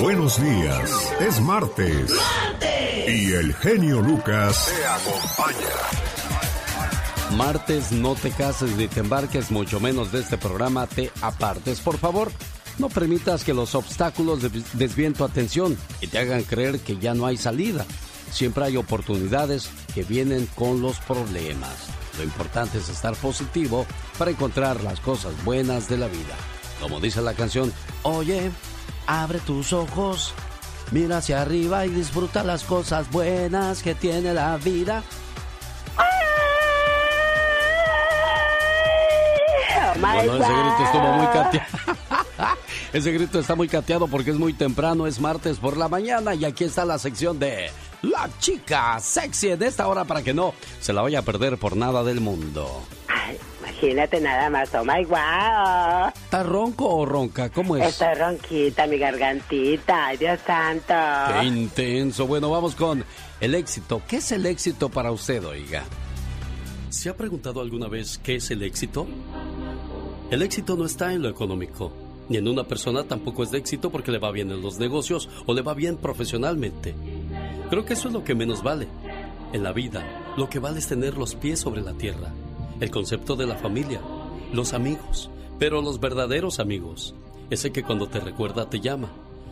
Buenos días. Es martes. Y el genio Lucas te acompaña. Martes, no te cases ni te embarques, mucho menos de este programa te apartes. Por favor, no permitas que los obstáculos desvíen tu atención y te hagan creer que ya no hay salida. Siempre hay oportunidades que vienen con los problemas. Lo importante es estar positivo para encontrar las cosas buenas de la vida. Como dice la canción, oye, abre tus ojos, mira hacia arriba y disfruta las cosas buenas que tiene la vida. bueno, ese grito estuvo muy cateado. ese grito está muy cateado porque es muy temprano, es martes por la mañana y aquí está la sección de La chica sexy en esta hora para que no se la vaya a perder por nada del mundo. Imagínate nada más, oh my wow. ¿Está ronco o ronca? ¿Cómo es? Está ronquita, mi gargantita, ay Dios santo. Qué intenso. Bueno, vamos con el éxito. ¿Qué es el éxito para usted, oiga? ¿Se ha preguntado alguna vez qué es el éxito? El éxito no está en lo económico, ni en una persona tampoco es de éxito porque le va bien en los negocios o le va bien profesionalmente. Creo que eso es lo que menos vale. En la vida, lo que vale es tener los pies sobre la tierra, el concepto de la familia, los amigos, pero los verdaderos amigos, ese que cuando te recuerda te llama,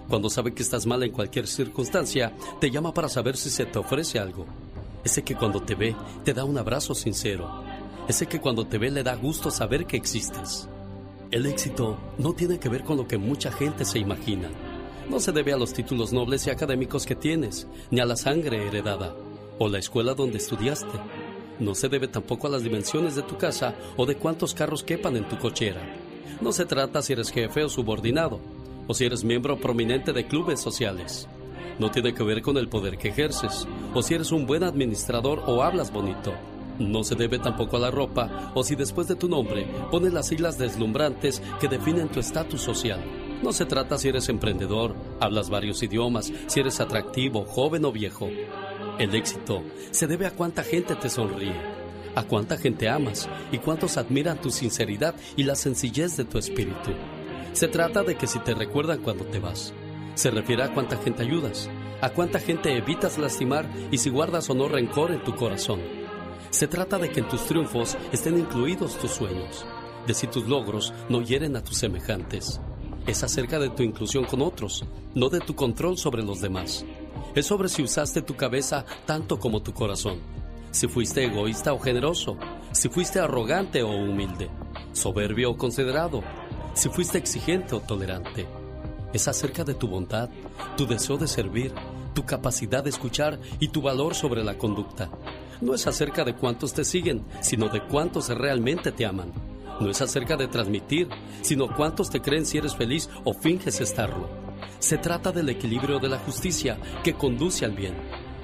cuando sabe que estás mal en cualquier circunstancia, te llama para saber si se te ofrece algo, ese que cuando te ve te da un abrazo sincero, ese que cuando te ve le da gusto saber que existes. El éxito no tiene que ver con lo que mucha gente se imagina. No se debe a los títulos nobles y académicos que tienes, ni a la sangre heredada, o la escuela donde estudiaste. No se debe tampoco a las dimensiones de tu casa o de cuántos carros quepan en tu cochera. No se trata si eres jefe o subordinado, o si eres miembro prominente de clubes sociales. No tiene que ver con el poder que ejerces, o si eres un buen administrador o hablas bonito. No se debe tampoco a la ropa o si después de tu nombre pones las siglas deslumbrantes que definen tu estatus social. No se trata si eres emprendedor, hablas varios idiomas, si eres atractivo, joven o viejo. El éxito se debe a cuánta gente te sonríe, a cuánta gente amas y cuántos admiran tu sinceridad y la sencillez de tu espíritu. Se trata de que si te recuerdan cuando te vas, se refiere a cuánta gente ayudas, a cuánta gente evitas lastimar y si guardas o no rencor en tu corazón. Se trata de que en tus triunfos estén incluidos tus sueños, de si tus logros no hieren a tus semejantes. Es acerca de tu inclusión con otros, no de tu control sobre los demás. Es sobre si usaste tu cabeza tanto como tu corazón, si fuiste egoísta o generoso, si fuiste arrogante o humilde, soberbio o considerado, si fuiste exigente o tolerante. Es acerca de tu bondad, tu deseo de servir, tu capacidad de escuchar y tu valor sobre la conducta no es acerca de cuántos te siguen, sino de cuántos realmente te aman. No es acerca de transmitir, sino cuántos te creen si eres feliz o finges estarlo. Se trata del equilibrio de la justicia que conduce al bien,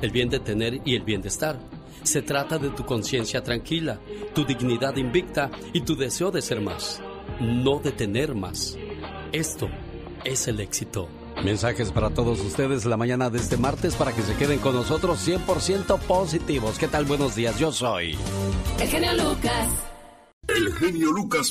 el bien de tener y el bien de estar. Se trata de tu conciencia tranquila, tu dignidad invicta y tu deseo de ser más, no de tener más. Esto es el éxito. Mensajes para todos ustedes la mañana de este martes para que se queden con nosotros 100% positivos. ¿Qué tal? Buenos días, yo soy. El genio Lucas. Genio Lucas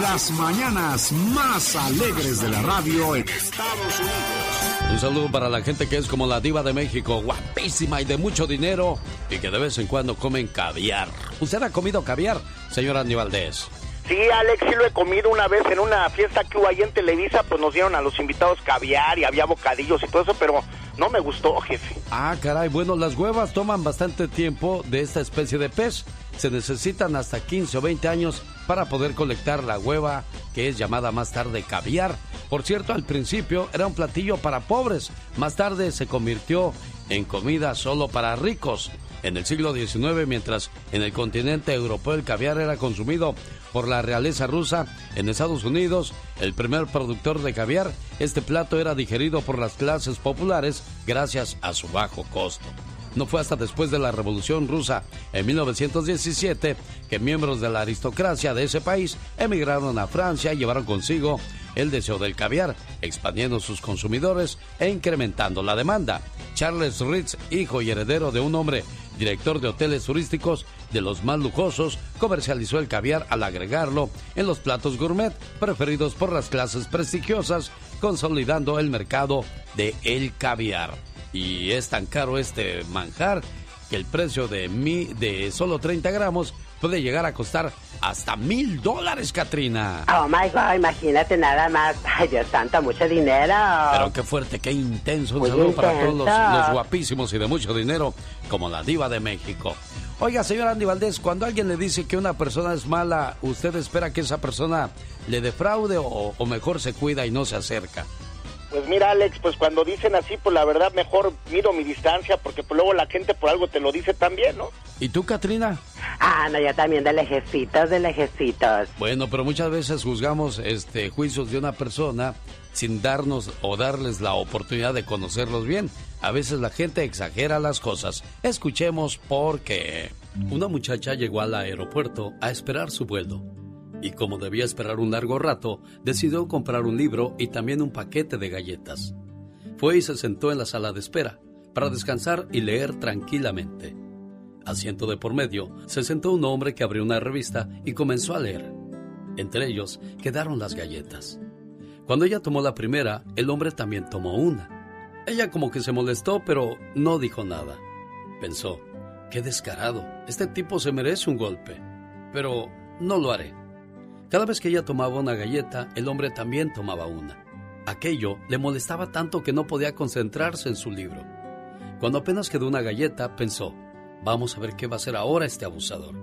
las mañanas más alegres de la radio en Estados Unidos. Un saludo para la gente que es como la diva de México, guapísima y de mucho dinero y que de vez en cuando comen caviar. ¿Usted ha comido caviar, señor Andy Valdés? Sí, Alex, sí lo he comido una vez en una fiesta que hubo ahí en Televisa, pues nos dieron a los invitados caviar y había bocadillos y todo eso, pero no me gustó, jefe. Ah, caray, bueno, las huevas toman bastante tiempo de esta especie de pez. Se necesitan hasta 15 o 20 años para poder colectar la hueva, que es llamada más tarde caviar. Por cierto, al principio era un platillo para pobres, más tarde se convirtió en comida solo para ricos. En el siglo XIX, mientras en el continente europeo el caviar era consumido por la realeza rusa en Estados Unidos, el primer productor de caviar, este plato era digerido por las clases populares gracias a su bajo costo. No fue hasta después de la Revolución Rusa en 1917 que miembros de la aristocracia de ese país emigraron a Francia y llevaron consigo el deseo del caviar, expandiendo sus consumidores e incrementando la demanda. Charles Ritz, hijo y heredero de un hombre director de hoteles turísticos, de los más lujosos, comercializó el caviar al agregarlo en los platos gourmet preferidos por las clases prestigiosas, consolidando el mercado de el caviar. Y es tan caro este manjar que el precio de, mi, de solo 30 gramos puede llegar a costar hasta mil dólares, Katrina. Oh my God, imagínate nada más. Ay, Dios santo, mucho dinero. Pero qué fuerte, qué intenso. Un saludo para todos los, los, guapísimos y de mucho dinero, como la Diva de México. Oiga, señor Andy Valdés, cuando alguien le dice que una persona es mala, ¿usted espera que esa persona le defraude o, o mejor se cuida y no se acerca? Pues mira, Alex, pues cuando dicen así, pues la verdad mejor mido mi distancia, porque pues luego la gente por algo te lo dice también, ¿no? ¿Y tú, Katrina? Ah, no, yo también de lejecitos, de lejecitos. Bueno, pero muchas veces juzgamos este juicios de una persona sin darnos o darles la oportunidad de conocerlos bien. A veces la gente exagera las cosas. Escuchemos por qué. Una muchacha llegó al aeropuerto a esperar su vuelo y como debía esperar un largo rato, decidió comprar un libro y también un paquete de galletas. Fue y se sentó en la sala de espera para descansar y leer tranquilamente. Asiento de por medio, se sentó un hombre que abrió una revista y comenzó a leer. Entre ellos quedaron las galletas. Cuando ella tomó la primera, el hombre también tomó una. Ella como que se molestó, pero no dijo nada. Pensó, qué descarado, este tipo se merece un golpe. Pero no lo haré. Cada vez que ella tomaba una galleta, el hombre también tomaba una. Aquello le molestaba tanto que no podía concentrarse en su libro. Cuando apenas quedó una galleta, pensó, vamos a ver qué va a hacer ahora este abusador.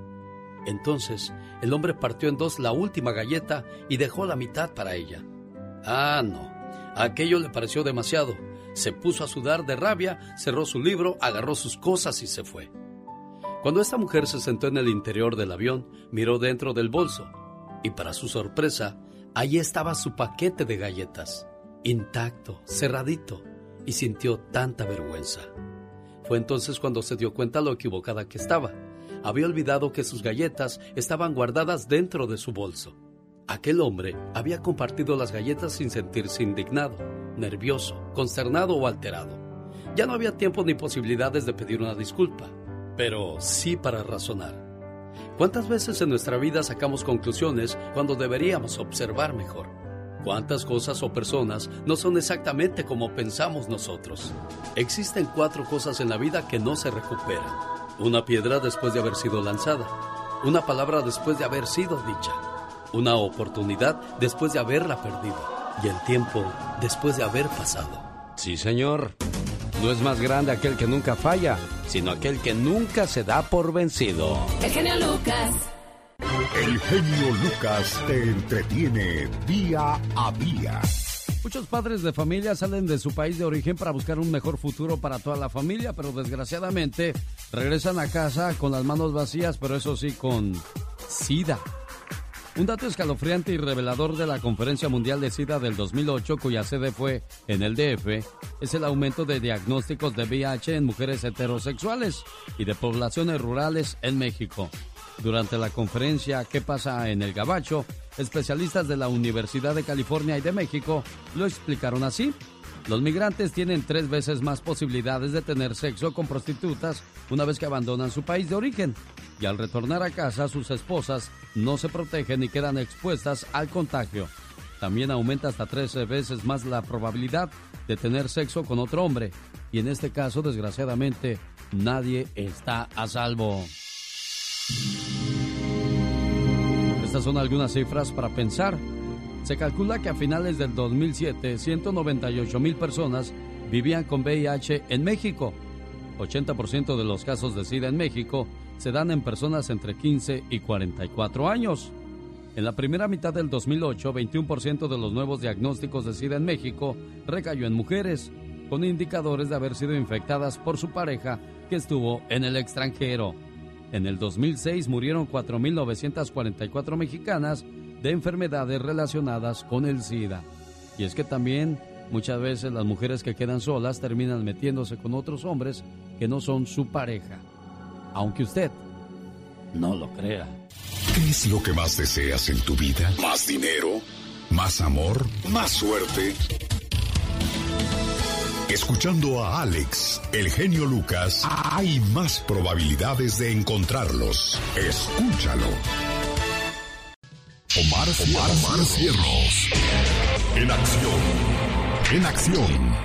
Entonces, el hombre partió en dos la última galleta y dejó la mitad para ella. Ah, no. Aquello le pareció demasiado. Se puso a sudar de rabia, cerró su libro, agarró sus cosas y se fue. Cuando esta mujer se sentó en el interior del avión, miró dentro del bolso y para su sorpresa, allí estaba su paquete de galletas, intacto, cerradito, y sintió tanta vergüenza. Fue entonces cuando se dio cuenta lo equivocada que estaba. Había olvidado que sus galletas estaban guardadas dentro de su bolso. Aquel hombre había compartido las galletas sin sentirse indignado, nervioso, consternado o alterado. Ya no había tiempo ni posibilidades de pedir una disculpa, pero sí para razonar. ¿Cuántas veces en nuestra vida sacamos conclusiones cuando deberíamos observar mejor? ¿Cuántas cosas o personas no son exactamente como pensamos nosotros? Existen cuatro cosas en la vida que no se recuperan. Una piedra después de haber sido lanzada. Una palabra después de haber sido dicha. Una oportunidad después de haberla perdido. Y el tiempo después de haber pasado. Sí, señor. No es más grande aquel que nunca falla, sino aquel que nunca se da por vencido. El genio Lucas. El genio Lucas te entretiene día a día. Muchos padres de familia salen de su país de origen para buscar un mejor futuro para toda la familia, pero desgraciadamente regresan a casa con las manos vacías, pero eso sí, con SIDA. Un dato escalofriante y revelador de la Conferencia Mundial de SIDA del 2008, cuya sede fue en el DF, es el aumento de diagnósticos de VIH en mujeres heterosexuales y de poblaciones rurales en México. Durante la conferencia ¿Qué pasa en el Gabacho? Especialistas de la Universidad de California y de México lo explicaron así. Los migrantes tienen tres veces más posibilidades de tener sexo con prostitutas una vez que abandonan su país de origen y al retornar a casa sus esposas no se protegen y quedan expuestas al contagio. También aumenta hasta 13 veces más la probabilidad de tener sexo con otro hombre y en este caso desgraciadamente nadie está a salvo. Estas son algunas cifras para pensar. Se calcula que a finales del 2007 198 mil personas vivían con VIH en México. 80% de los casos de SIDA en México se dan en personas entre 15 y 44 años. En la primera mitad del 2008, 21% de los nuevos diagnósticos de SIDA en México recayó en mujeres, con indicadores de haber sido infectadas por su pareja que estuvo en el extranjero. En el 2006 murieron 4.944 mexicanas de enfermedades relacionadas con el SIDA. Y es que también muchas veces las mujeres que quedan solas terminan metiéndose con otros hombres que no son su pareja aunque usted no lo crea. ¿Qué es lo que más deseas en tu vida? ¿Más dinero? ¿Más amor? ¿Más suerte? Escuchando a Alex, el genio Lucas, hay más probabilidades de encontrarlos. Escúchalo. Omar, Omar, Cierros. En acción. En acción.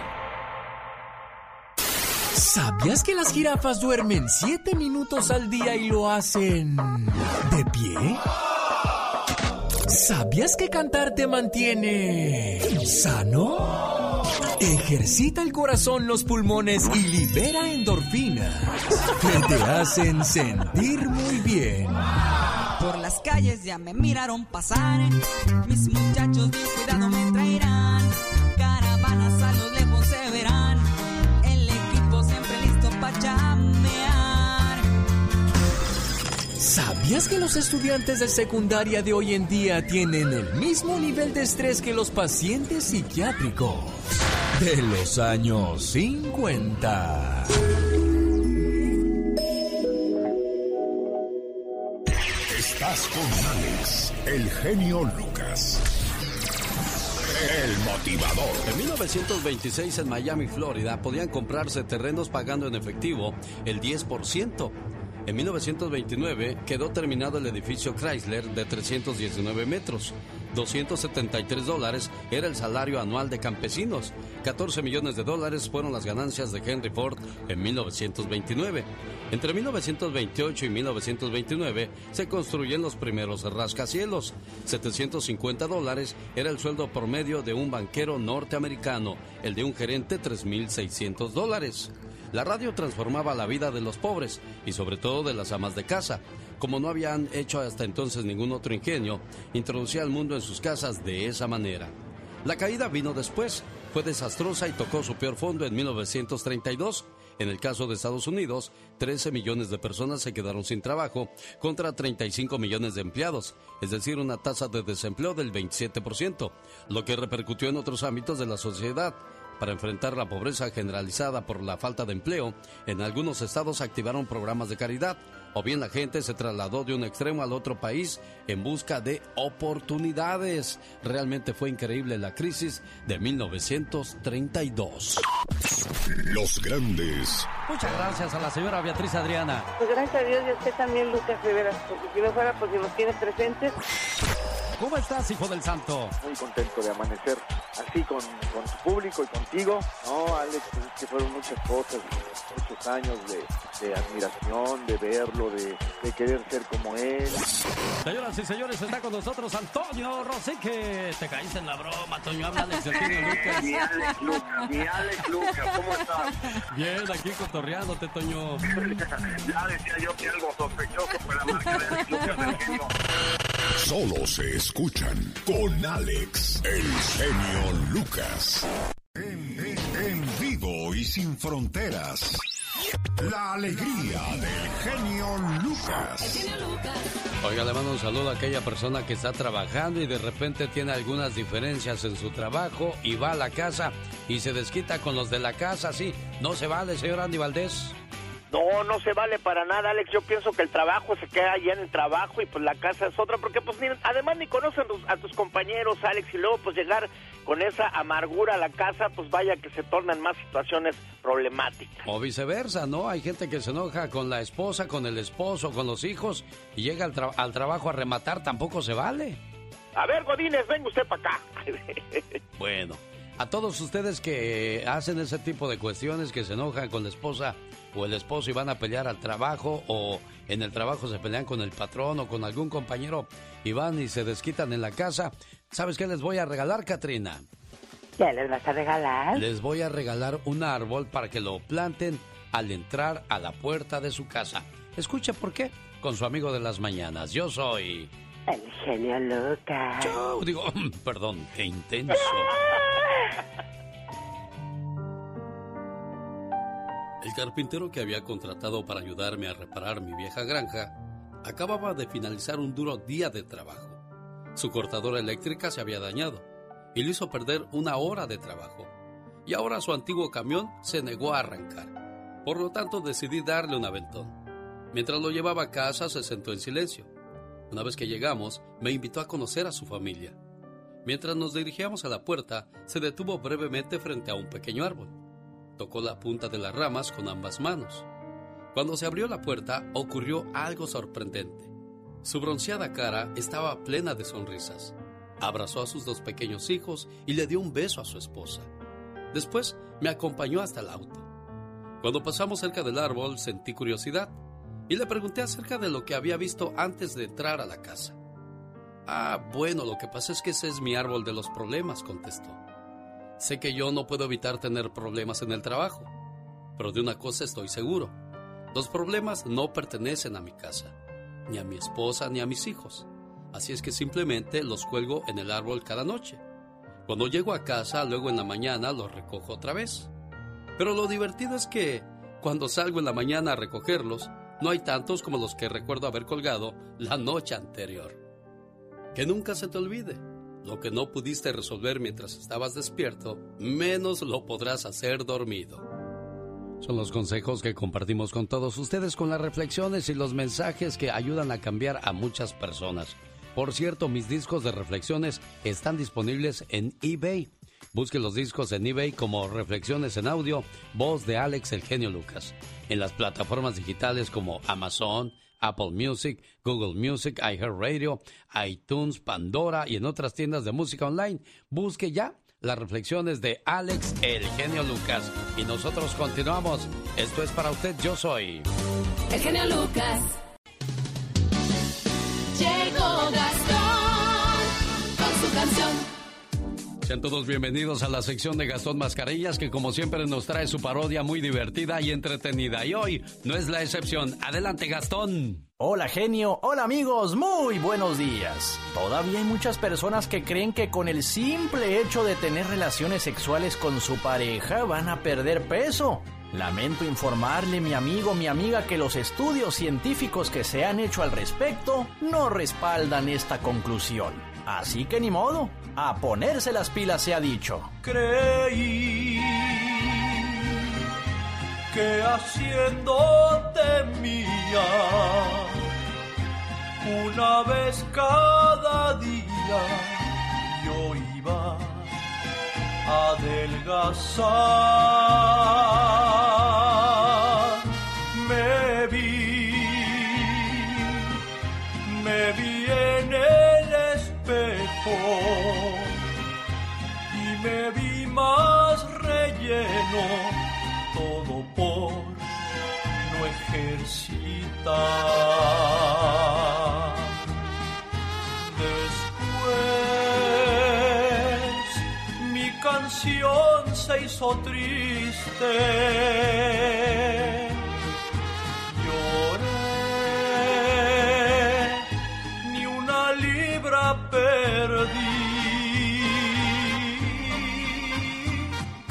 ¿Sabías que las jirafas duermen 7 minutos al día y lo hacen de pie? ¿Sabías que cantar te mantiene sano? Ejercita el corazón, los pulmones y libera endorfinas que te hacen sentir muy bien. Por las calles ya me miraron pasar. Mis muchachos bien cuidado me traerán. Caravanas a los lejos se verán. El equipo siempre listo para chamear. ¿Sabías que los estudiantes de secundaria de hoy en día tienen el mismo nivel de estrés que los pacientes psiquiátricos? de los años 50. Con Alex, el genio Lucas. El motivador. En 1926 en Miami, Florida, podían comprarse terrenos pagando en efectivo el 10%. En 1929 quedó terminado el edificio Chrysler de 319 metros. 273 dólares era el salario anual de campesinos. 14 millones de dólares fueron las ganancias de Henry Ford en 1929. Entre 1928 y 1929 se construyeron los primeros rascacielos. 750 dólares era el sueldo promedio de un banquero norteamericano, el de un gerente 3.600 dólares. La radio transformaba la vida de los pobres y sobre todo de las amas de casa. Como no habían hecho hasta entonces ningún otro ingenio, introducía al mundo en sus casas de esa manera. La caída vino después, fue desastrosa y tocó su peor fondo en 1932. En el caso de Estados Unidos, 13 millones de personas se quedaron sin trabajo contra 35 millones de empleados, es decir, una tasa de desempleo del 27%, lo que repercutió en otros ámbitos de la sociedad para enfrentar la pobreza generalizada por la falta de empleo, en algunos estados activaron programas de caridad, o bien la gente se trasladó de un extremo al otro país en busca de oportunidades. Realmente fue increíble la crisis de 1932. Los grandes. Muchas gracias a la señora Beatriz Adriana. Pues gracias a Dios y a usted también, Lucas Rivera, porque si no fuera, pues si nos tiene presentes. ¿Cómo estás, hijo del santo? Muy contento de amanecer así con, con tu público y contigo. No, Alex, pues es que fueron muchas cosas, muchos años de, de admiración, de verlo, de, de, querer ser como él. Señoras y señores, está con nosotros Antonio Rosique. Te caíste en la broma, Toño. Habla Alex Eugenio Lucas. Mi Alex Lucas, mi Alex Lucas, ¿cómo estás? Bien, aquí cotorreándote, Toño. ya decía yo que algo sospechoso fue la marca de Alex Lucas del genio. Solo se escuchan con Alex, el genio Lucas. En, en, en vivo y sin fronteras. La alegría del genio Lucas. Oiga, le mando un saludo a aquella persona que está trabajando y de repente tiene algunas diferencias en su trabajo y va a la casa y se desquita con los de la casa, sí. No se vale, señor Andy Valdés. No, no se vale para nada, Alex. Yo pienso que el trabajo se queda allá en el trabajo y pues la casa es otra, porque pues miren, además ni conocen a tus compañeros, Alex, y luego pues llegar con esa amargura a la casa, pues vaya que se tornan más situaciones problemáticas. O viceversa, ¿no? Hay gente que se enoja con la esposa, con el esposo, con los hijos y llega al, tra al trabajo a rematar, tampoco se vale. A ver, Godínez, venga usted para acá. bueno, a todos ustedes que hacen ese tipo de cuestiones, que se enojan con la esposa, o el esposo y van a pelear al trabajo o en el trabajo se pelean con el patrón o con algún compañero y van y se desquitan en la casa. ¿Sabes qué les voy a regalar, Katrina? ¿Qué les vas a regalar? Les voy a regalar un árbol para que lo planten al entrar a la puerta de su casa. Escuche por qué con su amigo de las mañanas. Yo soy... El genio Lucas. Yo digo, perdón, qué intenso. El carpintero que había contratado para ayudarme a reparar mi vieja granja acababa de finalizar un duro día de trabajo. Su cortadora eléctrica se había dañado y le hizo perder una hora de trabajo. Y ahora su antiguo camión se negó a arrancar. Por lo tanto decidí darle un aventón. Mientras lo llevaba a casa se sentó en silencio. Una vez que llegamos, me invitó a conocer a su familia. Mientras nos dirigíamos a la puerta, se detuvo brevemente frente a un pequeño árbol. Tocó la punta de las ramas con ambas manos. Cuando se abrió la puerta ocurrió algo sorprendente. Su bronceada cara estaba plena de sonrisas. Abrazó a sus dos pequeños hijos y le dio un beso a su esposa. Después me acompañó hasta el auto. Cuando pasamos cerca del árbol sentí curiosidad y le pregunté acerca de lo que había visto antes de entrar a la casa. Ah, bueno, lo que pasa es que ese es mi árbol de los problemas, contestó. Sé que yo no puedo evitar tener problemas en el trabajo, pero de una cosa estoy seguro. Los problemas no pertenecen a mi casa, ni a mi esposa, ni a mis hijos. Así es que simplemente los cuelgo en el árbol cada noche. Cuando llego a casa, luego en la mañana los recojo otra vez. Pero lo divertido es que, cuando salgo en la mañana a recogerlos, no hay tantos como los que recuerdo haber colgado la noche anterior. Que nunca se te olvide, lo que no pudiste resolver mientras estabas despierto, menos lo podrás hacer dormido. Son los consejos que compartimos con todos ustedes con las reflexiones y los mensajes que ayudan a cambiar a muchas personas. Por cierto, mis discos de reflexiones están disponibles en eBay. Busque los discos en eBay como Reflexiones en Audio, voz de Alex El Genio Lucas. En las plataformas digitales como Amazon, Apple Music, Google Music, iHeartRadio, iTunes, Pandora y en otras tiendas de música online. Busque ya las reflexiones de Alex El Genio Lucas. Y nosotros continuamos. Esto es para usted, yo soy. El genio Lucas. Llegó Gastón con su canción. Sean todos bienvenidos a la sección de Gastón Mascarillas que como siempre nos trae su parodia muy divertida y entretenida. Y hoy no es la excepción. Adelante Gastón. Hola genio, hola amigos, muy buenos días. Todavía hay muchas personas que creen que con el simple hecho de tener relaciones sexuales con su pareja van a perder peso. Lamento informarle, mi amigo, mi amiga, que los estudios científicos que se han hecho al respecto no respaldan esta conclusión. Así que ni modo, a ponerse las pilas se ha dicho. Creí que haciéndote mía una vez cada día yo iba a adelgazar. Relleno, todo por no ejercitar. Después mi canción se hizo triste.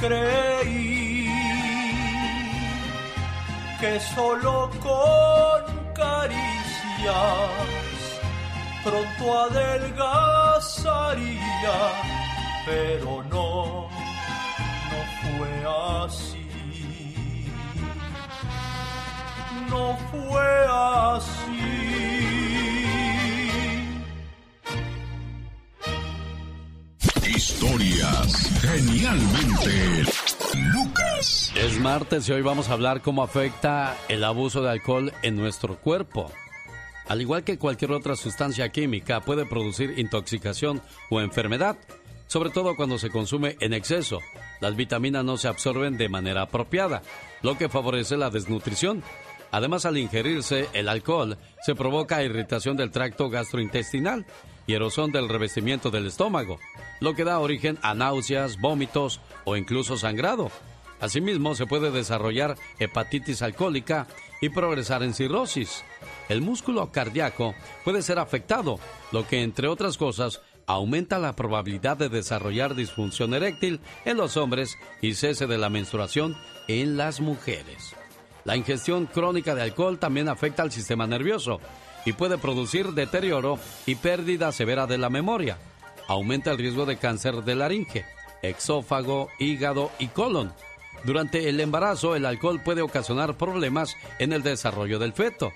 Creí que solo con caricias pronto adelgazaría, pero martes y hoy vamos a hablar cómo afecta el abuso de alcohol en nuestro cuerpo. Al igual que cualquier otra sustancia química, puede producir intoxicación o enfermedad, sobre todo cuando se consume en exceso. Las vitaminas no se absorben de manera apropiada, lo que favorece la desnutrición. Además, al ingerirse el alcohol, se provoca irritación del tracto gastrointestinal y erosión del revestimiento del estómago, lo que da origen a náuseas, vómitos o incluso sangrado. Asimismo, se puede desarrollar hepatitis alcohólica y progresar en cirrosis. El músculo cardíaco puede ser afectado, lo que, entre otras cosas, aumenta la probabilidad de desarrollar disfunción eréctil en los hombres y cese de la menstruación en las mujeres. La ingestión crónica de alcohol también afecta al sistema nervioso y puede producir deterioro y pérdida severa de la memoria. Aumenta el riesgo de cáncer de laringe, exófago, hígado y colon. Durante el embarazo, el alcohol puede ocasionar problemas en el desarrollo del feto.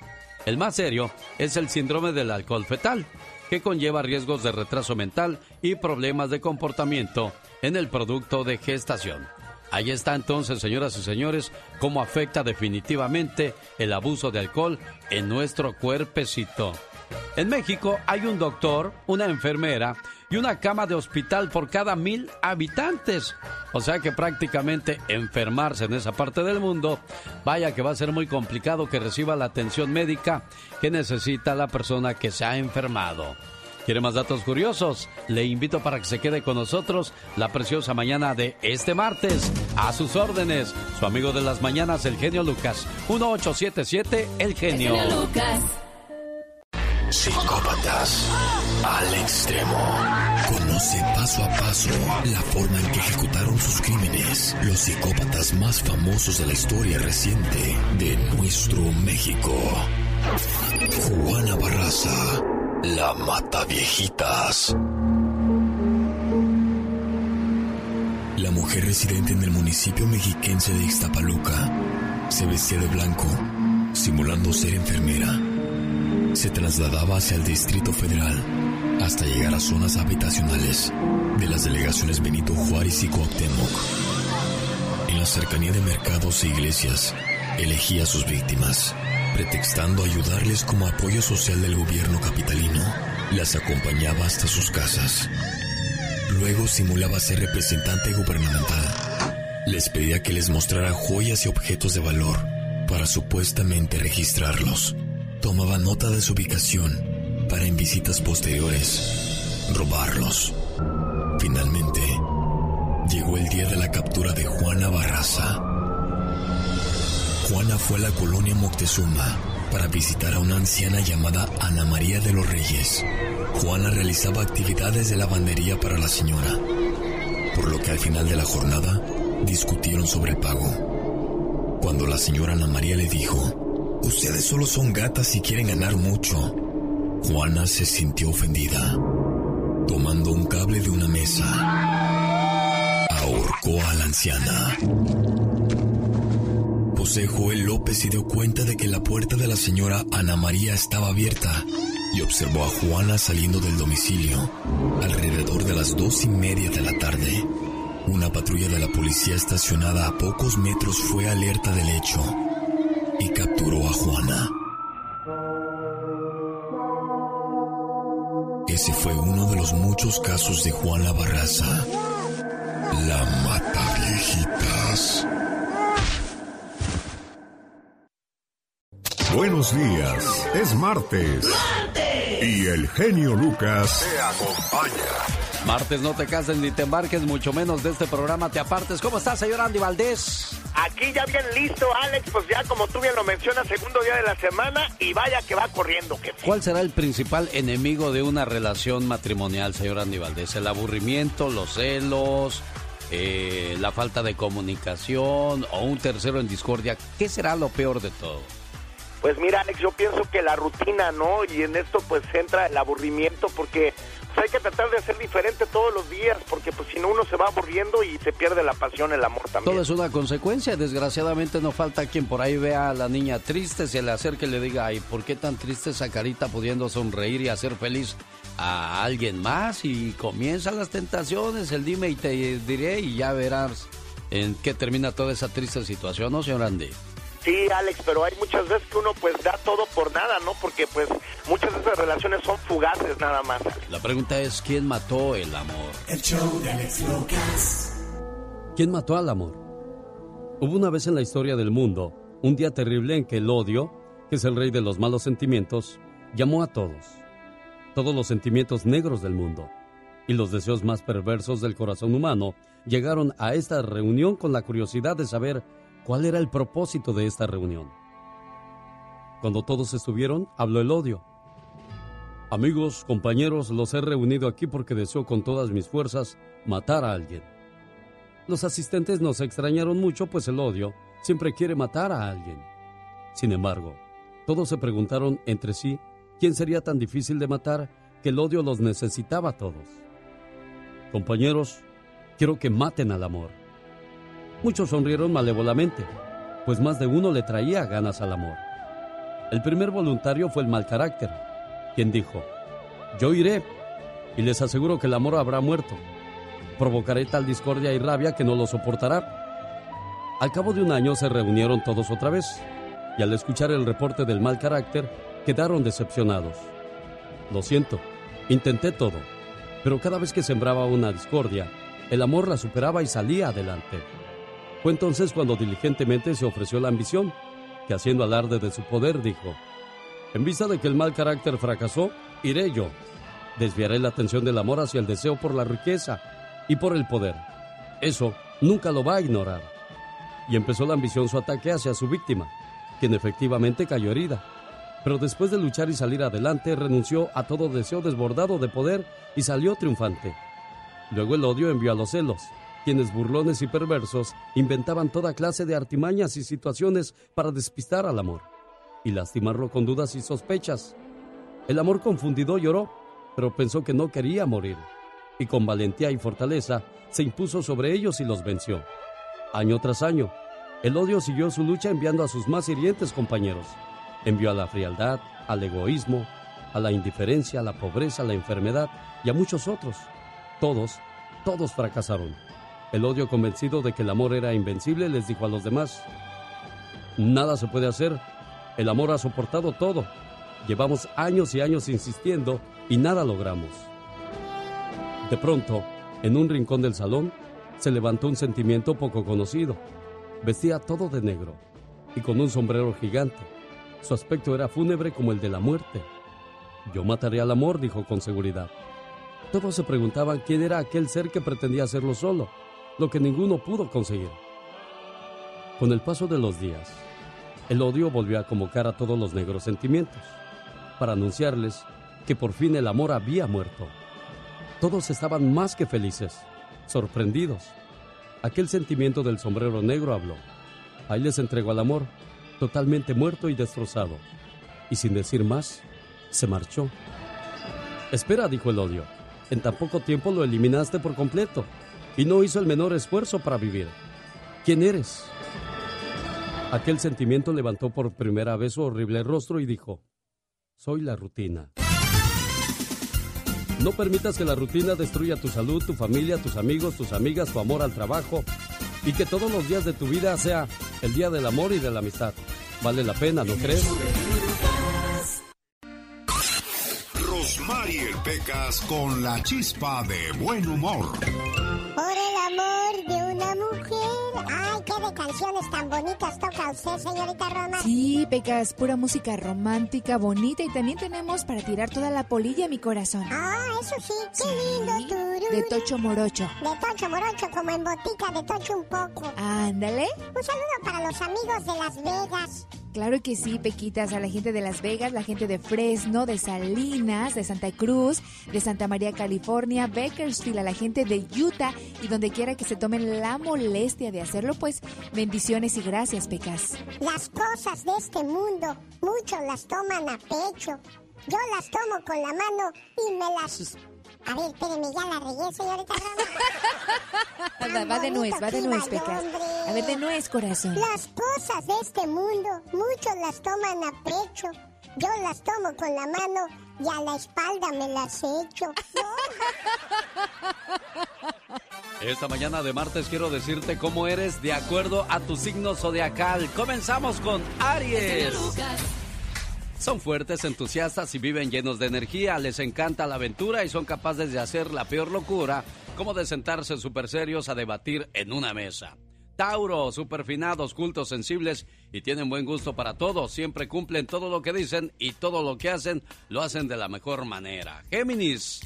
El más serio es el síndrome del alcohol fetal, que conlleva riesgos de retraso mental y problemas de comportamiento en el producto de gestación. Ahí está entonces, señoras y señores, cómo afecta definitivamente el abuso de alcohol en nuestro cuerpecito. En México hay un doctor, una enfermera y una cama de hospital por cada mil habitantes. O sea que prácticamente enfermarse en esa parte del mundo, vaya que va a ser muy complicado que reciba la atención médica que necesita la persona que se ha enfermado. ¿Quiere más datos curiosos? Le invito para que se quede con nosotros la preciosa mañana de este martes. A sus órdenes, su amigo de las mañanas, el genio Lucas. 1877, el genio. El genio Lucas. Psicópatas al extremo. Conoce paso a paso la forma en que ejecutaron sus crímenes los psicópatas más famosos de la historia reciente de nuestro México. Juana Barraza, la mata viejitas. La mujer residente en el municipio mexiquense de Ixtapaluca se vestía de blanco, simulando ser enfermera se trasladaba hacia el Distrito Federal hasta llegar a zonas habitacionales de las delegaciones Benito Juárez y Cuauhtémoc. En la cercanía de mercados e iglesias, elegía a sus víctimas, pretextando ayudarles como apoyo social del gobierno capitalino, las acompañaba hasta sus casas. Luego simulaba ser representante gubernamental. Les pedía que les mostrara joyas y objetos de valor para supuestamente registrarlos tomaba nota de su ubicación para en visitas posteriores robarlos. Finalmente, llegó el día de la captura de Juana Barraza. Juana fue a la colonia Moctezuma para visitar a una anciana llamada Ana María de los Reyes. Juana realizaba actividades de lavandería para la señora, por lo que al final de la jornada discutieron sobre el pago. Cuando la señora Ana María le dijo Ustedes solo son gatas y quieren ganar mucho. Juana se sintió ofendida. Tomando un cable de una mesa, ahorcó a la anciana. José Joel López se dio cuenta de que la puerta de la señora Ana María estaba abierta y observó a Juana saliendo del domicilio alrededor de las dos y media de la tarde. Una patrulla de la policía estacionada a pocos metros fue alerta del hecho y capturó a Juana. Ese fue uno de los muchos casos de Juana Barraza, la mata viejitas. Buenos días, es martes. Y el genio Lucas te acompaña. Martes no te cases ni te embarques, mucho menos de este programa te apartes. ¿Cómo estás, señor Andy Valdés? Aquí ya bien listo, Alex, pues ya como tú bien lo mencionas, segundo día de la semana y vaya que va corriendo. Jefe. ¿Cuál será el principal enemigo de una relación matrimonial, señor Andy Valdés? ¿El aburrimiento, los celos, eh, la falta de comunicación o un tercero en discordia? ¿Qué será lo peor de todo? Pues mira, Alex, yo pienso que la rutina, ¿no? Y en esto pues entra el aburrimiento porque hay que tratar de hacer diferente todos los días porque pues si no uno se va aburriendo y se pierde la pasión, el amor también. Todo es una consecuencia. Desgraciadamente no falta quien por ahí vea a la niña triste, se le acerque y le diga, ay, ¿por qué tan triste esa carita pudiendo sonreír y hacer feliz a alguien más? Y comienzan las tentaciones, el dime y te diré y ya verás en qué termina toda esa triste situación, ¿no, señor Andy? Sí, Alex, pero hay muchas veces que uno pues da todo por nada, ¿no? Porque pues muchas de esas relaciones son fugaces nada más. La pregunta es, ¿quién mató el amor? El show de Alex Lucas. ¿Quién mató al amor? Hubo una vez en la historia del mundo un día terrible en que el odio, que es el rey de los malos sentimientos, llamó a todos, todos los sentimientos negros del mundo y los deseos más perversos del corazón humano llegaron a esta reunión con la curiosidad de saber cuál era el propósito de esta reunión. Cuando todos estuvieron, habló el odio. Amigos, compañeros, los he reunido aquí porque deseo con todas mis fuerzas matar a alguien. Los asistentes nos extrañaron mucho, pues el odio siempre quiere matar a alguien. Sin embargo, todos se preguntaron entre sí quién sería tan difícil de matar que el odio los necesitaba a todos. Compañeros, quiero que maten al amor. Muchos sonrieron malévolamente, pues más de uno le traía ganas al amor. El primer voluntario fue el mal carácter, quien dijo, yo iré y les aseguro que el amor habrá muerto. Provocaré tal discordia y rabia que no lo soportará. Al cabo de un año se reunieron todos otra vez y al escuchar el reporte del mal carácter quedaron decepcionados. Lo siento, intenté todo, pero cada vez que sembraba una discordia, el amor la superaba y salía adelante. Fue entonces cuando diligentemente se ofreció la ambición, que haciendo alarde de su poder dijo, en vista de que el mal carácter fracasó, iré yo. Desviaré la atención del amor hacia el deseo por la riqueza y por el poder. Eso nunca lo va a ignorar. Y empezó la ambición su ataque hacia su víctima, quien efectivamente cayó herida. Pero después de luchar y salir adelante, renunció a todo deseo desbordado de poder y salió triunfante. Luego el odio envió a los celos, quienes burlones y perversos inventaban toda clase de artimañas y situaciones para despistar al amor y lastimarlo con dudas y sospechas. El amor confundido lloró, pero pensó que no quería morir, y con valentía y fortaleza se impuso sobre ellos y los venció. Año tras año, el odio siguió su lucha enviando a sus más hirientes compañeros. Envió a la frialdad, al egoísmo, a la indiferencia, a la pobreza, a la enfermedad y a muchos otros. Todos, todos fracasaron. El odio convencido de que el amor era invencible les dijo a los demás, nada se puede hacer, el amor ha soportado todo. Llevamos años y años insistiendo y nada logramos. De pronto, en un rincón del salón, se levantó un sentimiento poco conocido. Vestía todo de negro y con un sombrero gigante. Su aspecto era fúnebre como el de la muerte. Yo mataré al amor, dijo con seguridad. Todos se preguntaban quién era aquel ser que pretendía hacerlo solo, lo que ninguno pudo conseguir. Con el paso de los días, el odio volvió a convocar a todos los negros sentimientos, para anunciarles que por fin el amor había muerto. Todos estaban más que felices, sorprendidos. Aquel sentimiento del sombrero negro habló. Ahí les entregó al amor, totalmente muerto y destrozado. Y sin decir más, se marchó. Espera, dijo el odio. En tan poco tiempo lo eliminaste por completo y no hizo el menor esfuerzo para vivir. ¿Quién eres? Aquel sentimiento levantó por primera vez su horrible rostro y dijo, soy la rutina. No permitas que la rutina destruya tu salud, tu familia, tus amigos, tus amigas, tu amor al trabajo y que todos los días de tu vida sea el día del amor y de la amistad. Vale la pena, ¿no crees? Rosmarie Pecas con la chispa de buen humor. De canciones tan bonitas toca usted, señorita Roma. Sí, Pecas, pura música romántica, bonita y también tenemos para tirar toda la polilla a mi corazón. Ah, eso sí, qué lindo tururú. De Tocho Morocho. De Tocho Morocho, como en botica de Tocho un poco. Ándale. Un saludo para los amigos de Las Vegas. Claro que sí, Pequitas, a la gente de Las Vegas, la gente de Fresno, de Salinas, de Santa Cruz, de Santa María, California, Bakersfield, a la gente de Utah y donde quiera que se tomen la molestia de hacerlo, pues bendiciones y gracias, Pecas. Las cosas de este mundo, muchos las toman a pecho. Yo las tomo con la mano y me las... A ver, espérenme, ya la regué, Roma. va, va de nuez, va de nuez, Pecas. A ver, de nuez, corazón. Las cosas de este mundo, muchos las toman a pecho. Yo las tomo con la mano y a la espalda me las echo. Esta mañana de martes quiero decirte cómo eres de acuerdo a tu signo zodiacal. Comenzamos con Aries. Son fuertes, entusiastas y viven llenos de energía. Les encanta la aventura y son capaces de hacer la peor locura, como de sentarse súper serios a debatir en una mesa. Tauro, súper finados, cultos, sensibles y tienen buen gusto para todo. Siempre cumplen todo lo que dicen y todo lo que hacen lo hacen de la mejor manera. Géminis.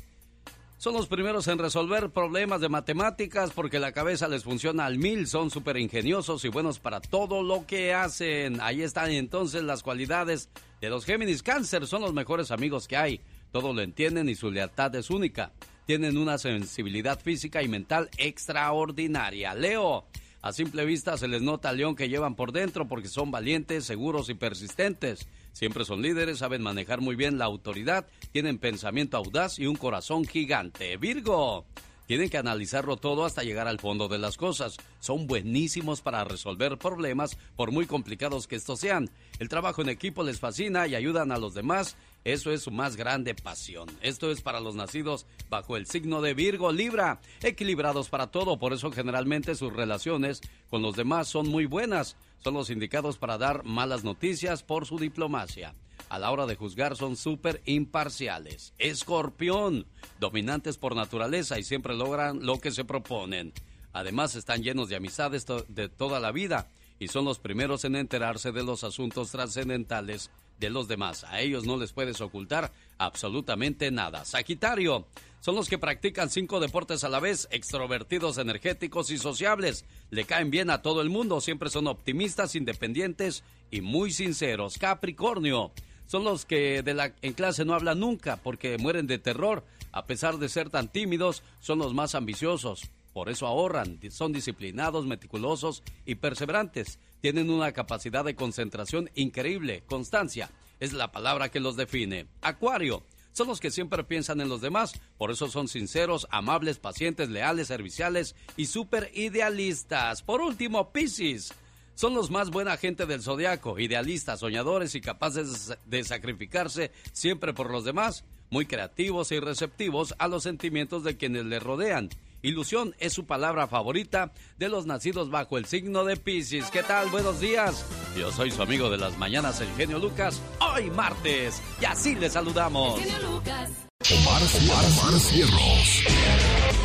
Son los primeros en resolver problemas de matemáticas porque la cabeza les funciona al mil, son súper ingeniosos y buenos para todo lo que hacen. Ahí están entonces las cualidades de los Géminis Cáncer, son los mejores amigos que hay. Todo lo entienden y su lealtad es única. Tienen una sensibilidad física y mental extraordinaria. Leo, a simple vista se les nota al león que llevan por dentro porque son valientes, seguros y persistentes. Siempre son líderes, saben manejar muy bien la autoridad, tienen pensamiento audaz y un corazón gigante. Virgo, tienen que analizarlo todo hasta llegar al fondo de las cosas. Son buenísimos para resolver problemas, por muy complicados que estos sean. El trabajo en equipo les fascina y ayudan a los demás Eso es su más grande pasión. Esto es para los nacidos bajo el signo de Virgo Libra, equilibrados para todo, por eso generalmente sus relaciones con los demás son muy buenas. Son los indicados para dar malas noticias por su diplomacia. A la hora de juzgar son súper imparciales. Escorpión, dominantes por naturaleza y siempre logran lo que se proponen. Además están llenos de amistades de toda la vida y son los primeros en enterarse de los asuntos trascendentales de los demás. A ellos no les puedes ocultar absolutamente nada. Sagitario, son los que practican cinco deportes a la vez, extrovertidos, energéticos y sociables. Le caen bien a todo el mundo, siempre son optimistas, independientes y muy sinceros. Capricornio, son los que de la, en clase no hablan nunca porque mueren de terror. A pesar de ser tan tímidos, son los más ambiciosos. Por eso ahorran, son disciplinados, meticulosos y perseverantes. Tienen una capacidad de concentración increíble. Constancia es la palabra que los define. Acuario. Son los que siempre piensan en los demás, por eso son sinceros, amables, pacientes, leales, serviciales y súper idealistas. Por último, Piscis. Son los más buena gente del zodiaco, idealistas, soñadores y capaces de sacrificarse siempre por los demás, muy creativos y receptivos a los sentimientos de quienes les rodean Ilusión es su palabra favorita de los nacidos bajo el signo de Pisces. ¿Qué tal? Buenos días. Yo soy su amigo de las mañanas, el genio Lucas. Hoy martes. Y así le saludamos. El genio Lucas. Omar, Omar, Omar Cierros.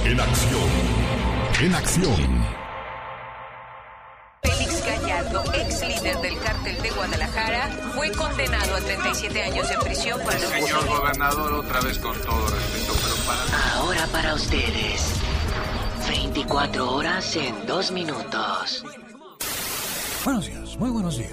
En acción. En acción. Félix Gallardo, ex líder del cártel de Guadalajara, fue condenado a 37 años de prisión por el Señor gobernador, otra vez con todo respeto, pero para... Ahora para ustedes. 24 horas en 2 minutos. Buenos días, muy buenos días.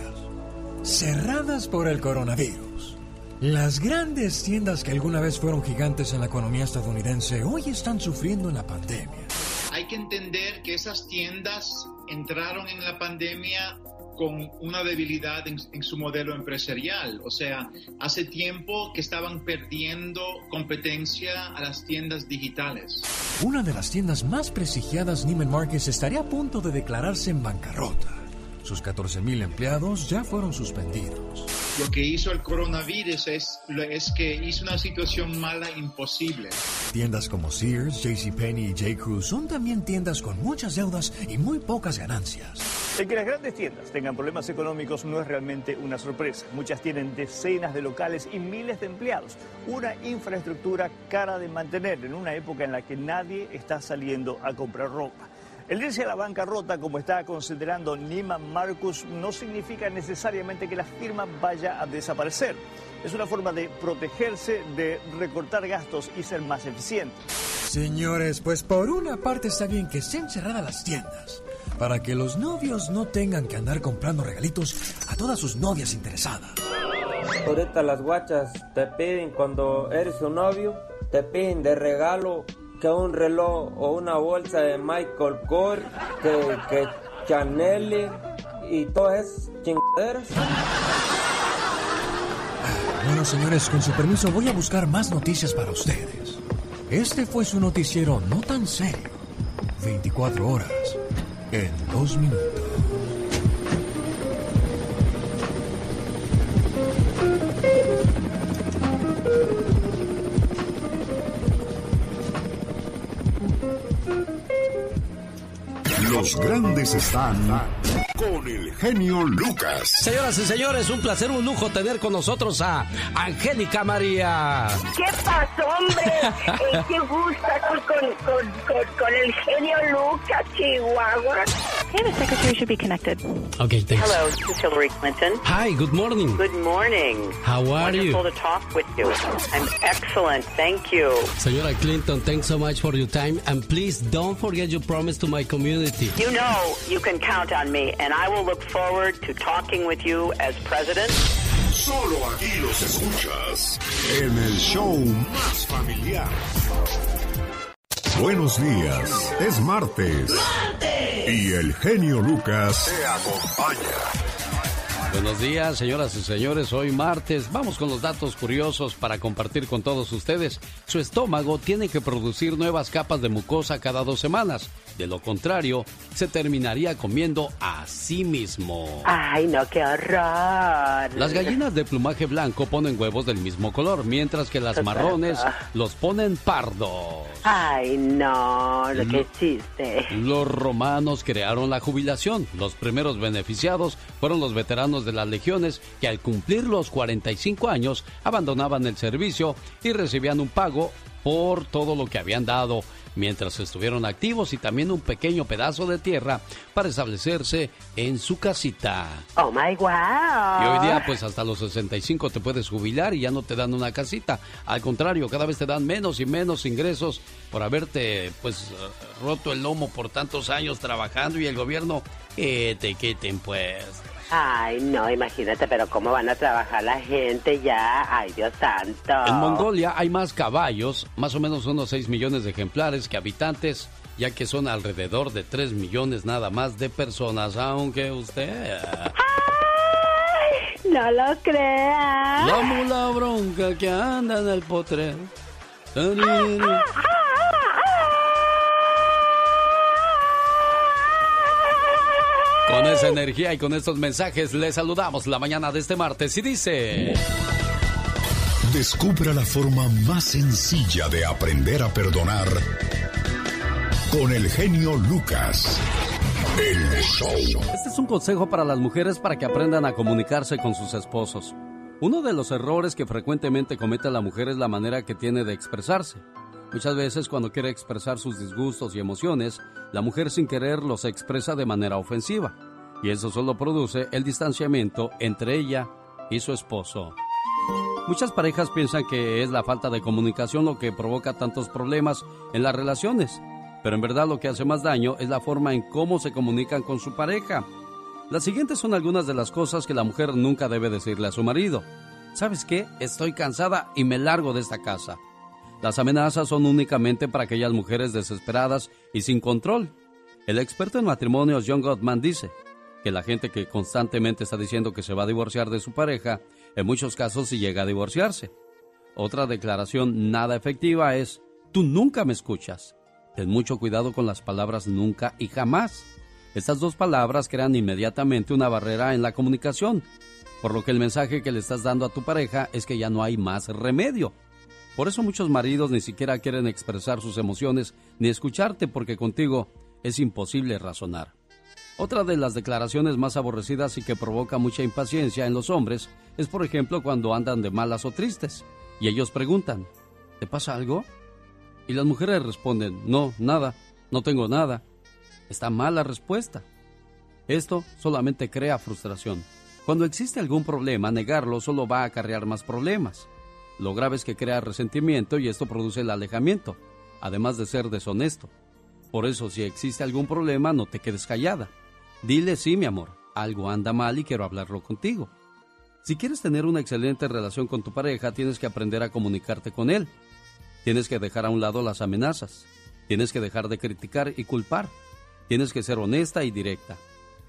Cerradas por el coronavirus. Las grandes tiendas que alguna vez fueron gigantes en la economía estadounidense hoy están sufriendo en la pandemia. Hay que entender que esas tiendas entraron en la pandemia con una debilidad en, su modelo empresarial. O sea, hace tiempo que estaban perdiendo competencia a las tiendas digitales. Una de las tiendas más prestigiadas, Neiman Marcus, estaría a punto de declararse en bancarrota. Sus 14.000 empleados ya fueron suspendidos. Lo que hizo el coronavirus es, es que hizo una situación mala imposible. Tiendas como Sears, JCPenney y J. Crew son también tiendas con muchas deudas y muy pocas ganancias. El que las grandes tiendas tengan problemas económicos no es realmente una sorpresa. Muchas tienen decenas de locales y miles de empleados. Una infraestructura cara de mantener en una época en la que nadie está saliendo a comprar ropa. El irse a la bancarrota, como está considerando Neiman Marcus, no significa necesariamente que la firma vaya a desaparecer. Es una forma de protegerse, de recortar gastos y ser más eficiente. Señores, pues por una parte está bien que estén cerradas las tiendas, para que los novios no tengan que andar comprando regalitos a todas sus novias interesadas. Ahorita las guachas te piden cuando eres su novio, te piden de regalo que un reloj o una bolsa de Michael Kors, que, que Chanel y todas esas chingaderas. Bueno, señores, con su permiso voy a buscar más noticias para ustedes. Este fue su noticiero no tan serio. 24 horas en 2 minutos. Los grandes están con el genio Lucas. Señoras y señores, un placer, un lujo tener con nosotros a Angélica María. ¿Qué pasó, hombre? ¿Qué gusto aquí con, con, con, con, el genio Lucas, Chihuahua? Okay, the secretary should be connected. Okay, thanks. Hello, this is Hillary Clinton. Hi, good morning. Good morning. How are Wonderful you? Wonderful to talk with you. I'm excellent, thank you. Señora Clinton, thanks so much for your time, and please don't forget your promise to my community. You know you can count on me, and I will look forward to talking with you as president. Solo aquí los escuchas en el show más familiar. Buenos días, es martes. Y el genio Lucas te acompaña. Buenos días, señoras y señores. Hoy martes vamos con los datos curiosos para compartir con todos ustedes. Su estómago tiene que producir nuevas capas de mucosa cada dos semanas. De lo contrario, se terminaría comiendo a sí mismo. Ay, no, qué horror. Las gallinas de plumaje blanco ponen huevos del mismo color, mientras que las marrones los ponen pardos. Ay, no, lo que existe. Los romanos crearon la jubilación. Los primeros beneficiados fueron los veteranos de las legiones que al cumplir los 45 años abandonaban el servicio y recibían un pago por todo lo que habían dado mientras estuvieron activos y también un pequeño pedazo de tierra para establecerse en su casita. Oh my wow. Y hoy día pues hasta los 65 te puedes jubilar y ya no te dan una casita. Al contrario, cada vez te dan menos y menos ingresos por haberte pues roto el lomo por tantos años trabajando y el gobierno que te quiten pues. Ay, no, imagínate, pero cómo van a trabajar la gente ya. Ay, Dios santo. En Mongolia hay más caballos, más o menos unos 6 millones de ejemplares que habitantes, ya que son alrededor de 3 millones nada más de personas, aunque usted... Ay, no lo crea. La mula bronca que anda en el potrero. Con esa energía y con estos mensajes les saludamos la mañana de este martes y dice... Descubra la forma más sencilla de aprender a perdonar con el genio Lucas. El show. Este es un consejo para las mujeres para que aprendan a comunicarse con sus esposos. Uno de los errores que frecuentemente comete la mujer es la manera que tiene de expresarse. Muchas veces cuando quiere expresar sus disgustos y emociones, la mujer sin querer los expresa de manera ofensiva. Y eso solo produce el distanciamiento entre ella y su esposo. Muchas parejas piensan que es la falta de comunicación lo que provoca tantos problemas en las relaciones, pero en verdad lo que hace más daño es la forma en cómo se comunican con su pareja. Las siguientes son algunas de las cosas que la mujer nunca debe decirle a su marido. ¿Sabes qué? Estoy cansada y me largo de esta casa. Las amenazas son únicamente para aquellas mujeres desesperadas y sin control. El experto en matrimonios John Gottman dice que la gente que constantemente está diciendo que se va a divorciar de su pareja, en muchos casos sí llega a divorciarse. Otra declaración nada efectiva es, tú nunca me escuchas. Ten mucho cuidado con las palabras nunca y jamás. Estas dos palabras crean inmediatamente una barrera en la comunicación, por lo que el mensaje que le estás dando a tu pareja es que ya no hay más remedio. Por eso muchos maridos ni siquiera quieren expresar sus emociones ni escucharte porque contigo es imposible razonar. Otra de las declaraciones más aborrecidas y que provoca mucha impaciencia en los hombres es por ejemplo cuando andan de malas o tristes y ellos preguntan, ¿te pasa algo? Y las mujeres responden, no, nada, no tengo nada. Está mal la respuesta. Esto solamente crea frustración. Cuando existe algún problema, negarlo solo va a acarrear más problemas. Lo grave es que crea resentimiento y esto produce el alejamiento, además de ser deshonesto. Por eso, si existe algún problema, no te quedes callada. Dile sí, mi amor, algo anda mal y quiero hablarlo contigo. Si quieres tener una excelente relación con tu pareja, tienes que aprender a comunicarte con él. Tienes que dejar a un lado las amenazas. Tienes que dejar de criticar y culpar. Tienes que ser honesta y directa.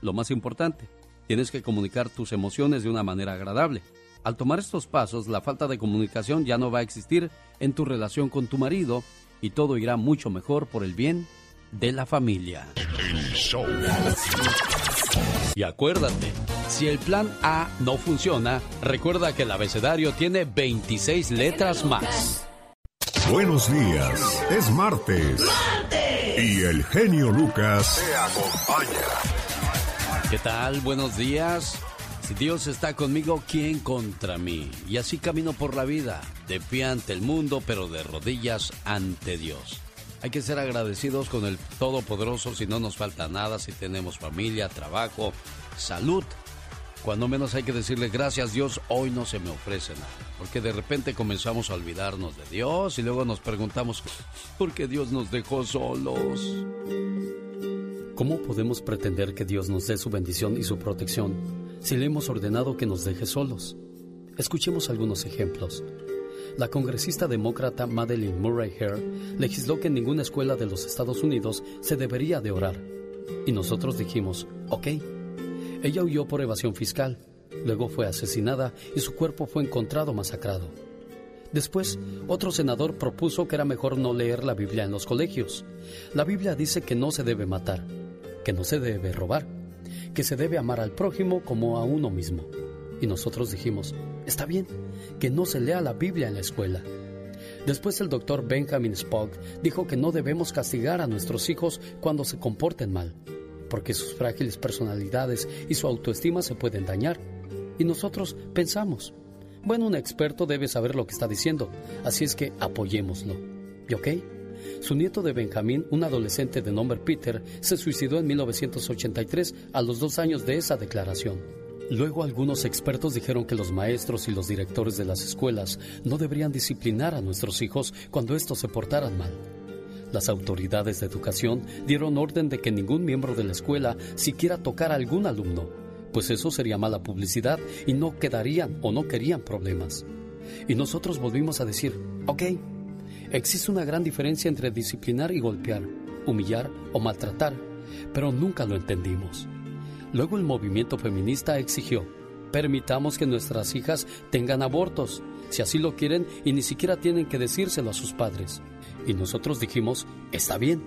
Lo más importante, tienes que comunicar tus emociones de una manera agradable. Al tomar estos pasos, la falta de comunicación ya no va a existir en tu relación con tu marido y todo irá mucho mejor por el bien de la familia. Y acuérdate, si el plan A no funciona, recuerda que el abecedario tiene 26 letras más. Buenos días, es martes. Y el genio Lucas te acompaña. ¿Qué tal? Buenos días. Si Dios está conmigo, ¿quién contra mí? Y así camino por la vida, de pie ante el mundo, pero de rodillas ante Dios. Hay que ser agradecidos con el Todopoderoso si no nos falta nada, si tenemos familia, trabajo, salud. Cuando menos hay que decirle gracias Dios, hoy no se me ofrece nada. Porque de repente comenzamos a olvidarnos de Dios y luego nos preguntamos, ¿por qué Dios nos dejó solos? ¿Cómo podemos pretender que Dios nos dé su bendición y su protección si le hemos ordenado que nos deje solos? Escuchemos algunos ejemplos. La congresista demócrata Madeleine Murray Hare legisló que en ninguna escuela de los Estados Unidos se debería de orar. Y nosotros dijimos, ok. Ella huyó por evasión fiscal, Luego fue asesinada y su cuerpo fue encontrado masacrado. Después, otro senador propuso que era mejor no leer la Biblia en los colegios. La Biblia dice que no se debe matar, que no se debe robar, que se debe amar al prójimo como a uno mismo. Y nosotros dijimos, está bien, que no se lea la Biblia en la escuela. Después el doctor Benjamin Spock dijo que no debemos castigar a nuestros hijos cuando se comporten mal, porque sus frágiles personalidades y su autoestima se pueden dañar. Y nosotros pensamos, bueno, un experto debe saber lo que está diciendo, así es que apoyémoslo. ¿Y ok? Su nieto de Benjamín, un adolescente de nombre Peter, se suicidó en 1983 a los dos años de esa declaración. Luego algunos expertos dijeron que los maestros y los directores de las escuelas no deberían disciplinar a nuestros hijos cuando estos se portaran mal. Las autoridades de educación dieron orden de que ningún miembro de la escuela siquiera tocara a algún alumno, pues eso sería mala publicidad y no quedarían o no querían problemas. Y nosotros volvimos a decir, ok, existe una gran diferencia entre disciplinar y golpear, humillar o maltratar, pero nunca lo entendimos. Luego el movimiento feminista exigió, permitamos que nuestras hijas tengan abortos, si así lo quieren y ni siquiera tienen que decírselo a sus padres. Y nosotros dijimos, está bien.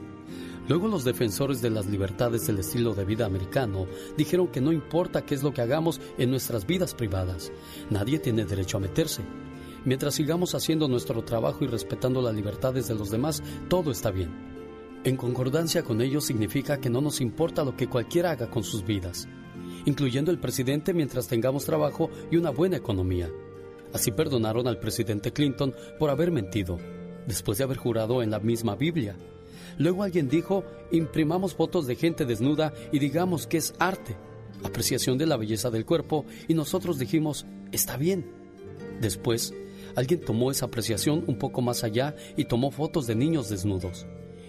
Luego los defensores de las libertades del estilo de vida americano dijeron que no importa qué es lo que hagamos en nuestras vidas privadas, nadie tiene derecho a meterse. Mientras sigamos haciendo nuestro trabajo y respetando las libertades de los demás, todo está bien. En concordancia con ellos significa que no nos importa lo que cualquiera haga con sus vidas, incluyendo el presidente mientras tengamos trabajo y una buena economía. Así perdonaron al presidente Clinton por haber mentido, después de haber jurado en la misma Biblia. Luego alguien dijo, imprimamos fotos de gente desnuda y digamos que es arte, apreciación de la belleza del cuerpo, y nosotros dijimos, está bien. Después, alguien tomó esa apreciación un poco más allá y tomó fotos de niños desnudos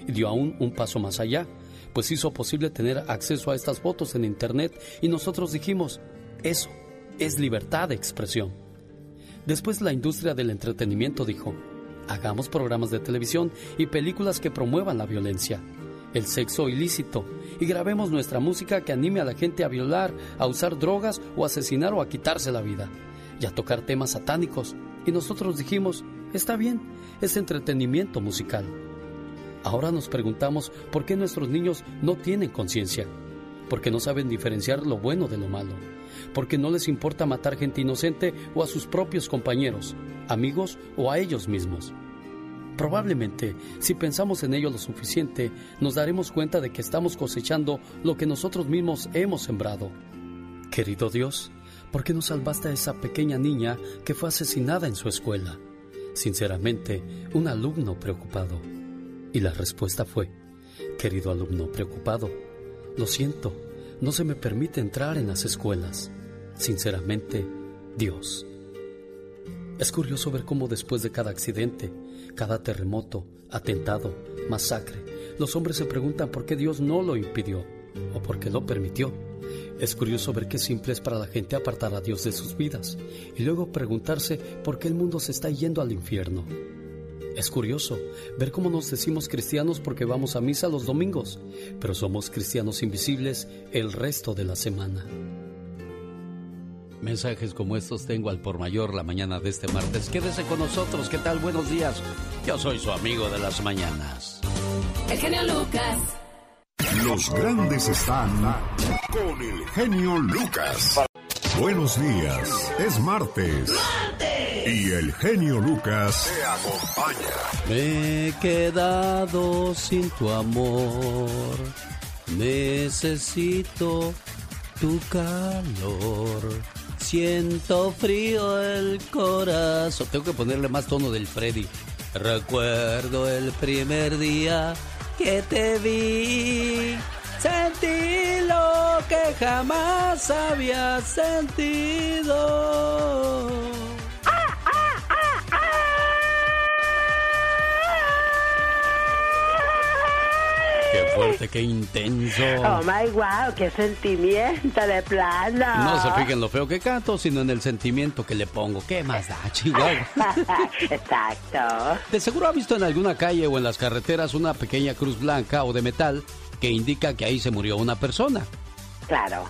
y dio aún un paso más allá, pues hizo posible tener acceso a estas fotos en Internet y nosotros dijimos, eso es libertad de expresión. Después la industria del entretenimiento dijo, hagamos programas de televisión y películas que promuevan la violencia, el sexo ilícito, y grabemos nuestra música que anime a la gente a violar, a usar drogas o asesinar o a quitarse la vida, y a tocar temas satánicos. Y nosotros dijimos, está bien, es entretenimiento musical. Ahora nos preguntamos por qué nuestros niños no tienen conciencia, porque no saben diferenciar lo bueno de lo malo, porque no les importa matar gente inocente o a sus propios compañeros, amigos o a ellos mismos. Probablemente, si pensamos en ello lo suficiente, nos daremos cuenta de que estamos cosechando lo que nosotros mismos hemos sembrado. Querido Dios, ¿por qué no salvaste a esa pequeña niña que fue asesinada en su escuela? Sinceramente, un alumno preocupado. Y la respuesta fue, querido alumno preocupado, lo siento, no se me permite entrar en las escuelas. Sinceramente, Dios. Es curioso ver cómo después de cada accidente, cada terremoto, atentado, masacre, los hombres se preguntan por qué Dios no lo impidió o por qué lo permitió. Es curioso ver qué simple es para la gente apartar a Dios de sus vidas y luego preguntarse por qué el mundo se está yendo al infierno. Es curioso ver cómo nos decimos cristianos porque vamos a misa los domingos, pero somos cristianos invisibles el resto de la semana. Mensajes como estos tengo al por mayor la mañana de este martes. Quédese con nosotros. ¿Qué tal? Buenos días. Yo soy su amigo de las mañanas. El genio Lucas. Los grandes están con el genio Lucas. Buenos días. Es martes. Y el genio Lucas te acompaña. Me he quedado sin tu amor. Necesito tu calor. Siento frío el corazón. Tengo que ponerle más tono del Freddy. Recuerdo el primer día que te vi. Sentí lo que jamás había sentido. Fuerte, qué intenso. Oh my wow, qué sentimiento de plano. No se fijen lo feo que canto, sino en el sentimiento que le pongo. ¿Qué más da, Chihuahua? Exacto. De seguro ha visto en alguna calle o en las carreteras una pequeña cruz blanca o de metal que indica que ahí se murió una persona. Claro.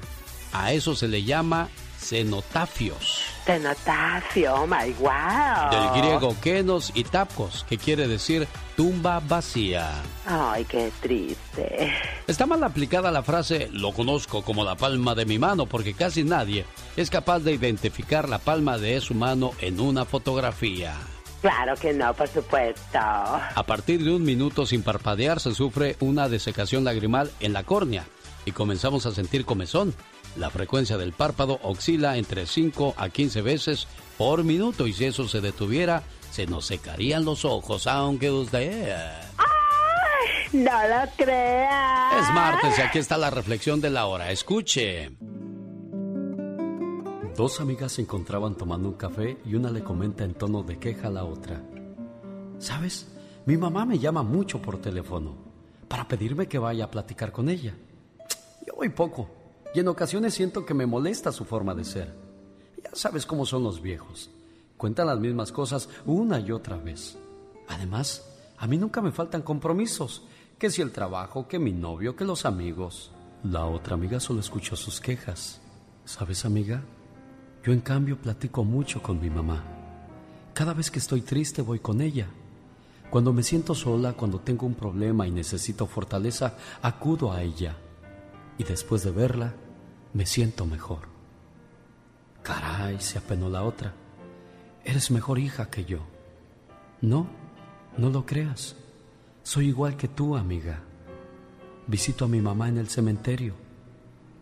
A eso se le llama cenotafios. Cenotafio, oh my wow. Del griego kenos y tapos, que quiere decir tumba vacía. Ay, qué triste. Está mal aplicada la frase lo conozco como la palma de mi mano porque casi nadie es capaz de identificar la palma de su mano en una fotografía. Claro que no, por supuesto. A partir de un minuto sin parpadear se sufre una desecación lagrimal en la córnea y comenzamos a sentir comezón. La frecuencia del párpado oscila entre 5 a 15 veces por minuto y si eso se detuviera, se nos secarían los ojos, aunque usted... ¡Ay! No lo crea. Es martes y aquí está la reflexión de la hora. Escuche. Dos amigas se encontraban tomando un café y una le comenta en tono de queja a la otra. ¿Sabes? Mi mamá me llama mucho por teléfono para pedirme que vaya a platicar con ella. Yo voy poco y en ocasiones siento que me molesta su forma de ser. Ya sabes cómo son los viejos. Cuentan las mismas cosas una y otra vez. Además, a mí nunca me faltan compromisos. Que si el trabajo, que mi novio, que los amigos. La otra amiga solo escuchó sus quejas. ¿Sabes, amiga? Yo en cambio platico mucho con mi mamá. Cada vez que estoy triste voy con ella. Cuando me siento sola, cuando tengo un problema y necesito fortaleza, acudo a ella. Y después de verla, me siento mejor. Caray, se apenó la otra. Eres mejor hija que yo. No, no lo creas. Soy igual que tú, amiga. Visito a mi mamá en el cementerio.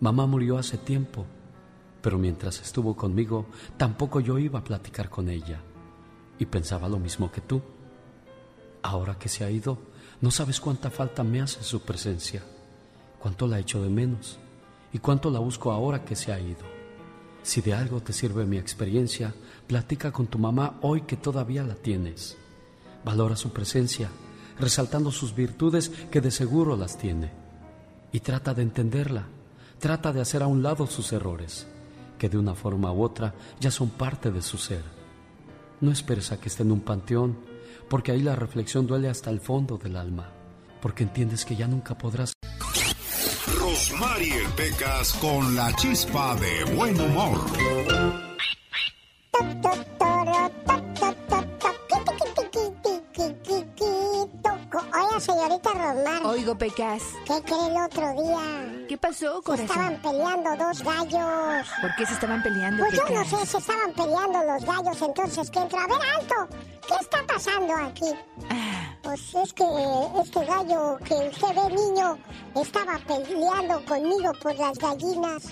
Mamá murió hace tiempo, pero mientras estuvo conmigo, tampoco yo iba a platicar con ella. Y pensaba lo mismo que tú. Ahora que se ha ido, no sabes cuánta falta me hace su presencia, cuánto la echo de menos y cuánto la busco ahora que se ha ido. Si de algo te sirve mi experiencia, platica con tu mamá hoy que todavía la tienes. Valora su presencia, resaltando sus virtudes que de seguro las tiene. Y trata de entenderla, trata de hacer a un lado sus errores, que de una forma u otra ya son parte de su ser. No esperes a que esté en un panteón, porque ahí la reflexión duele hasta el fondo del alma, porque entiendes que ya nunca podrás. Rosmarie Pecas con la chispa de buen humor. Oiga, señorita Rosmar. Oigo, Pecas. ¿Qué cree el otro día? ¿Qué pasó, corazón? Estaban peleando dos gallos. ¿Por qué se estaban peleando, Pues yo no sé, se estaban peleando los gallos, entonces que entra. A ver, alto. ¿Qué está pasando aquí? Ah. Pues es que este gallo que usted ve, niño, estaba peleando conmigo por las gallinas.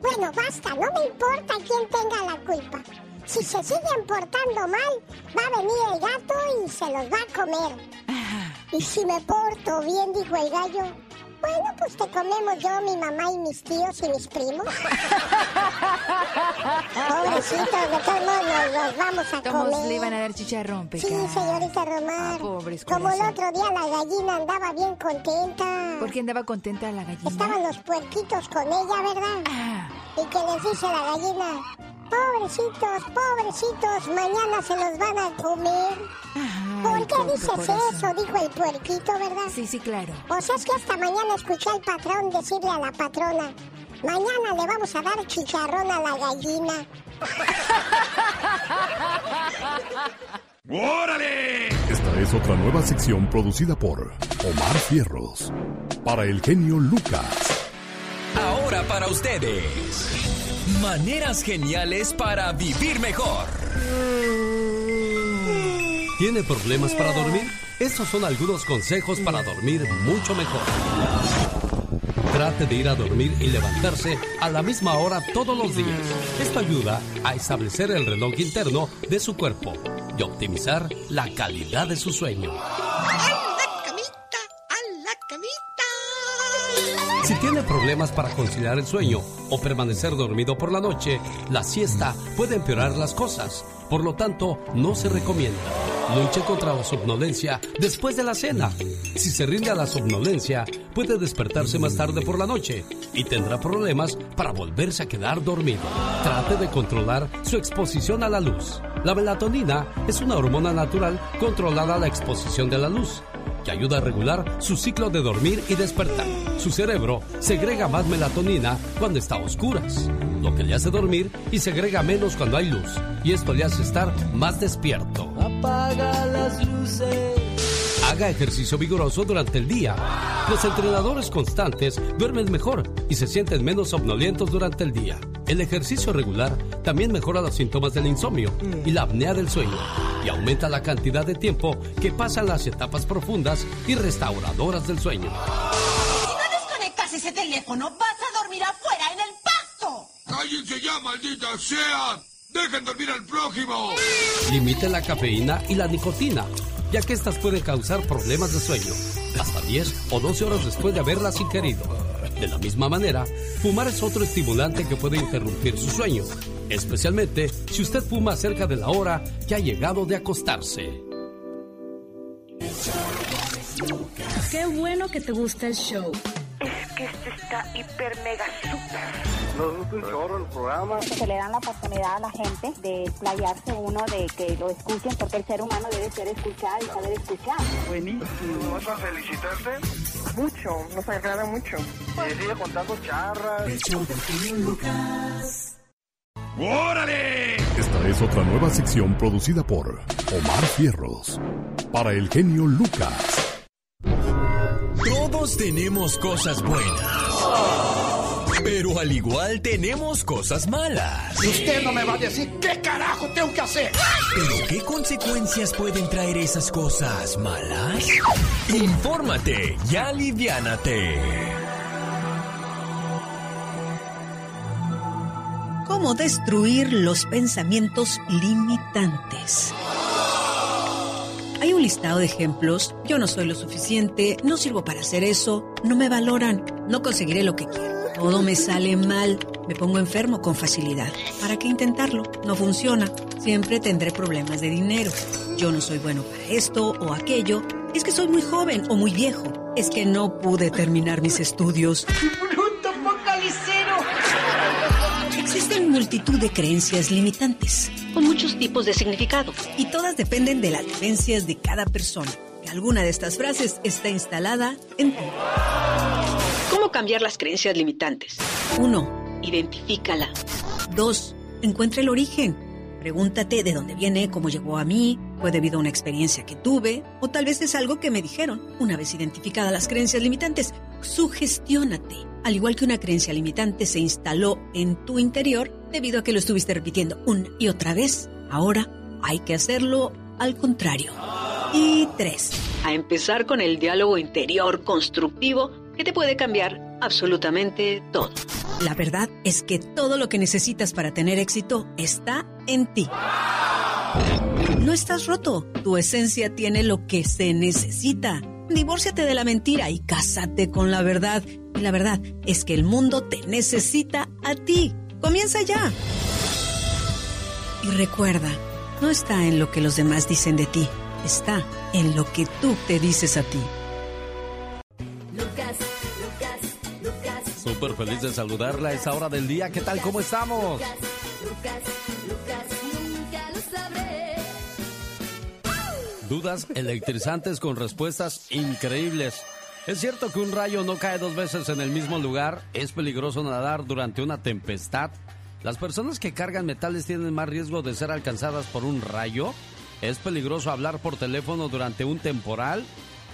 Bueno, basta, no me importa quién tenga la culpa. Si se siguen portando mal, va a venir el gato y se los va a comer. Y si me porto bien, dijo el gallo, bueno, pues te comemos yo, mi mamá y mis tíos y mis primos. Pobrecitos, de todos modos los, los vamos a ¿Cómo comer. le iban a dar chicharrón? Sí, señorita Romar. Ah, pobres Como el otro día la gallina andaba bien contenta. ¿Por qué andaba contenta la gallina? Estaban los puerquitos con ella, ¿verdad? Ah. Y que les dice la gallina, pobrecitos, pobrecitos, mañana se los van a comer. ¿Por qué dices eso? Dijo el puerquito, ¿verdad? Sí, sí, claro. O sea, es que esta mañana escuché al patrón decirle a la patrona, mañana le vamos a dar chicharrón a la gallina. ¡Órale! Esta es otra nueva sección producida por Omar Fierros. Para el genio Lucas. Ahora para ustedes. Maneras geniales para vivir mejor. ¿Tiene problemas para dormir? Estos son algunos consejos para dormir mucho mejor. Trate de ir a dormir y levantarse a la misma hora todos los días. Esto ayuda a establecer el reloj interno de su cuerpo y optimizar la calidad de su sueño. Si tiene problemas para conciliar el sueño o permanecer dormido por la noche, la siesta puede empeorar las cosas. Por lo tanto, no se recomienda. Luche contra la somnolencia después de la cena. Si se rinde a la somnolencia, puede despertarse más tarde por la noche y tendrá problemas para volverse a quedar dormido. Trate de controlar su exposición a la luz. La melatonina es una hormona natural controlada a la exposición de la luz que ayuda a regular su ciclo de dormir y despertar. Su cerebro segrega más melatonina cuando está a oscuras, lo que le hace dormir y segrega menos cuando hay luz. Y esto le hace estar más despierto. Apaga las luces. Haga ejercicio vigoroso durante el día. Los entrenadores constantes duermen mejor y se sienten menos somnolientos durante el día. El ejercicio regular también mejora los síntomas del insomnio y la apnea del sueño y aumenta la cantidad de tiempo que pasan las etapas profundas y restauradoras del sueño. Ese teléfono, vas a dormir afuera en el pasto. ¡Cállense ya, maldita sea! ¡Dejen dormir al prójimo! Limite la cafeína y la nicotina, ya que estas pueden causar problemas de sueño, hasta 10 o 12 horas después de haberlas ingerido. De la misma manera, fumar es otro estimulante que puede interrumpir su sueño, especialmente si usted fuma cerca de la hora que ha llegado de acostarse. Qué bueno que te gusta el show. Es que este está hiper mega super. Nos gusta un chorro el programa. Se le dan la oportunidad a la gente de playarse uno, de que lo escuchen, porque el ser humano debe ser escuchado y saber escuchar. Buenísimo. ¿Vas a felicitarte? Mucho, nos agrada mucho. Y sigue contando charras. ¡Órale! Esta es otra nueva sección producida por Omar Fierros. Para el genio Lucas. Todos tenemos cosas buenas. Pero al igual tenemos cosas malas. Y usted no me va a decir qué carajo tengo que hacer. ¿Pero qué consecuencias pueden traer esas cosas malas? Infórmate y aliviánate. ¿Cómo destruir los pensamientos limitantes? Hay un listado de ejemplos. Yo no soy lo suficiente, no sirvo para hacer eso, no me valoran, no conseguiré lo que quiero. Todo me sale mal, me pongo enfermo con facilidad. ¿Para qué intentarlo? No funciona. Siempre tendré problemas de dinero. Yo no soy bueno para esto o aquello. Es que soy muy joven o muy viejo. Es que no pude terminar mis estudios. ¡Bruto focalicero! Existen multitud de creencias limitantes, con muchos tipos de significado, y todas dependen de las creencias de cada persona. Y alguna de estas frases está instalada en ti. ¿Cómo cambiar las creencias limitantes? 1. Identifícala. 2. Encuentra el origen. Pregúntate de dónde viene, cómo llegó a mí, fue debido a una experiencia que tuve, o tal vez es algo que me dijeron. Una vez identificadas las creencias limitantes, sugestiónate. Al igual que una creencia limitante se instaló en tu interior debido a que lo estuviste repitiendo una y otra vez, ahora hay que hacerlo al contrario. Y 3. A empezar con el diálogo interior constructivo que te puede cambiar absolutamente todo. La verdad es que todo lo que necesitas para tener éxito está en ti. No estás roto, tu esencia tiene lo que se necesita. Divórciate de la mentira y cásate con la verdad. Y la verdad es que el mundo te necesita a ti. Comienza ya. Y recuerda, no está en lo que los demás dicen de ti, está en lo que tú te dices a ti. Lucas, Lucas, Lucas. Súper feliz de saludarla a esa hora del día. ¿Qué tal? ¿Cómo estamos? Lucas, Lucas, Lucas, nunca lo sabré. Dudas electrizantes con respuestas increíbles. ¿Es cierto que un rayo no cae dos veces en el mismo lugar? ¿Es peligroso nadar durante una tempestad? ¿Las personas que cargan metales tienen más riesgo de ser alcanzadas por un rayo? ¿Es peligroso hablar por teléfono durante un temporal?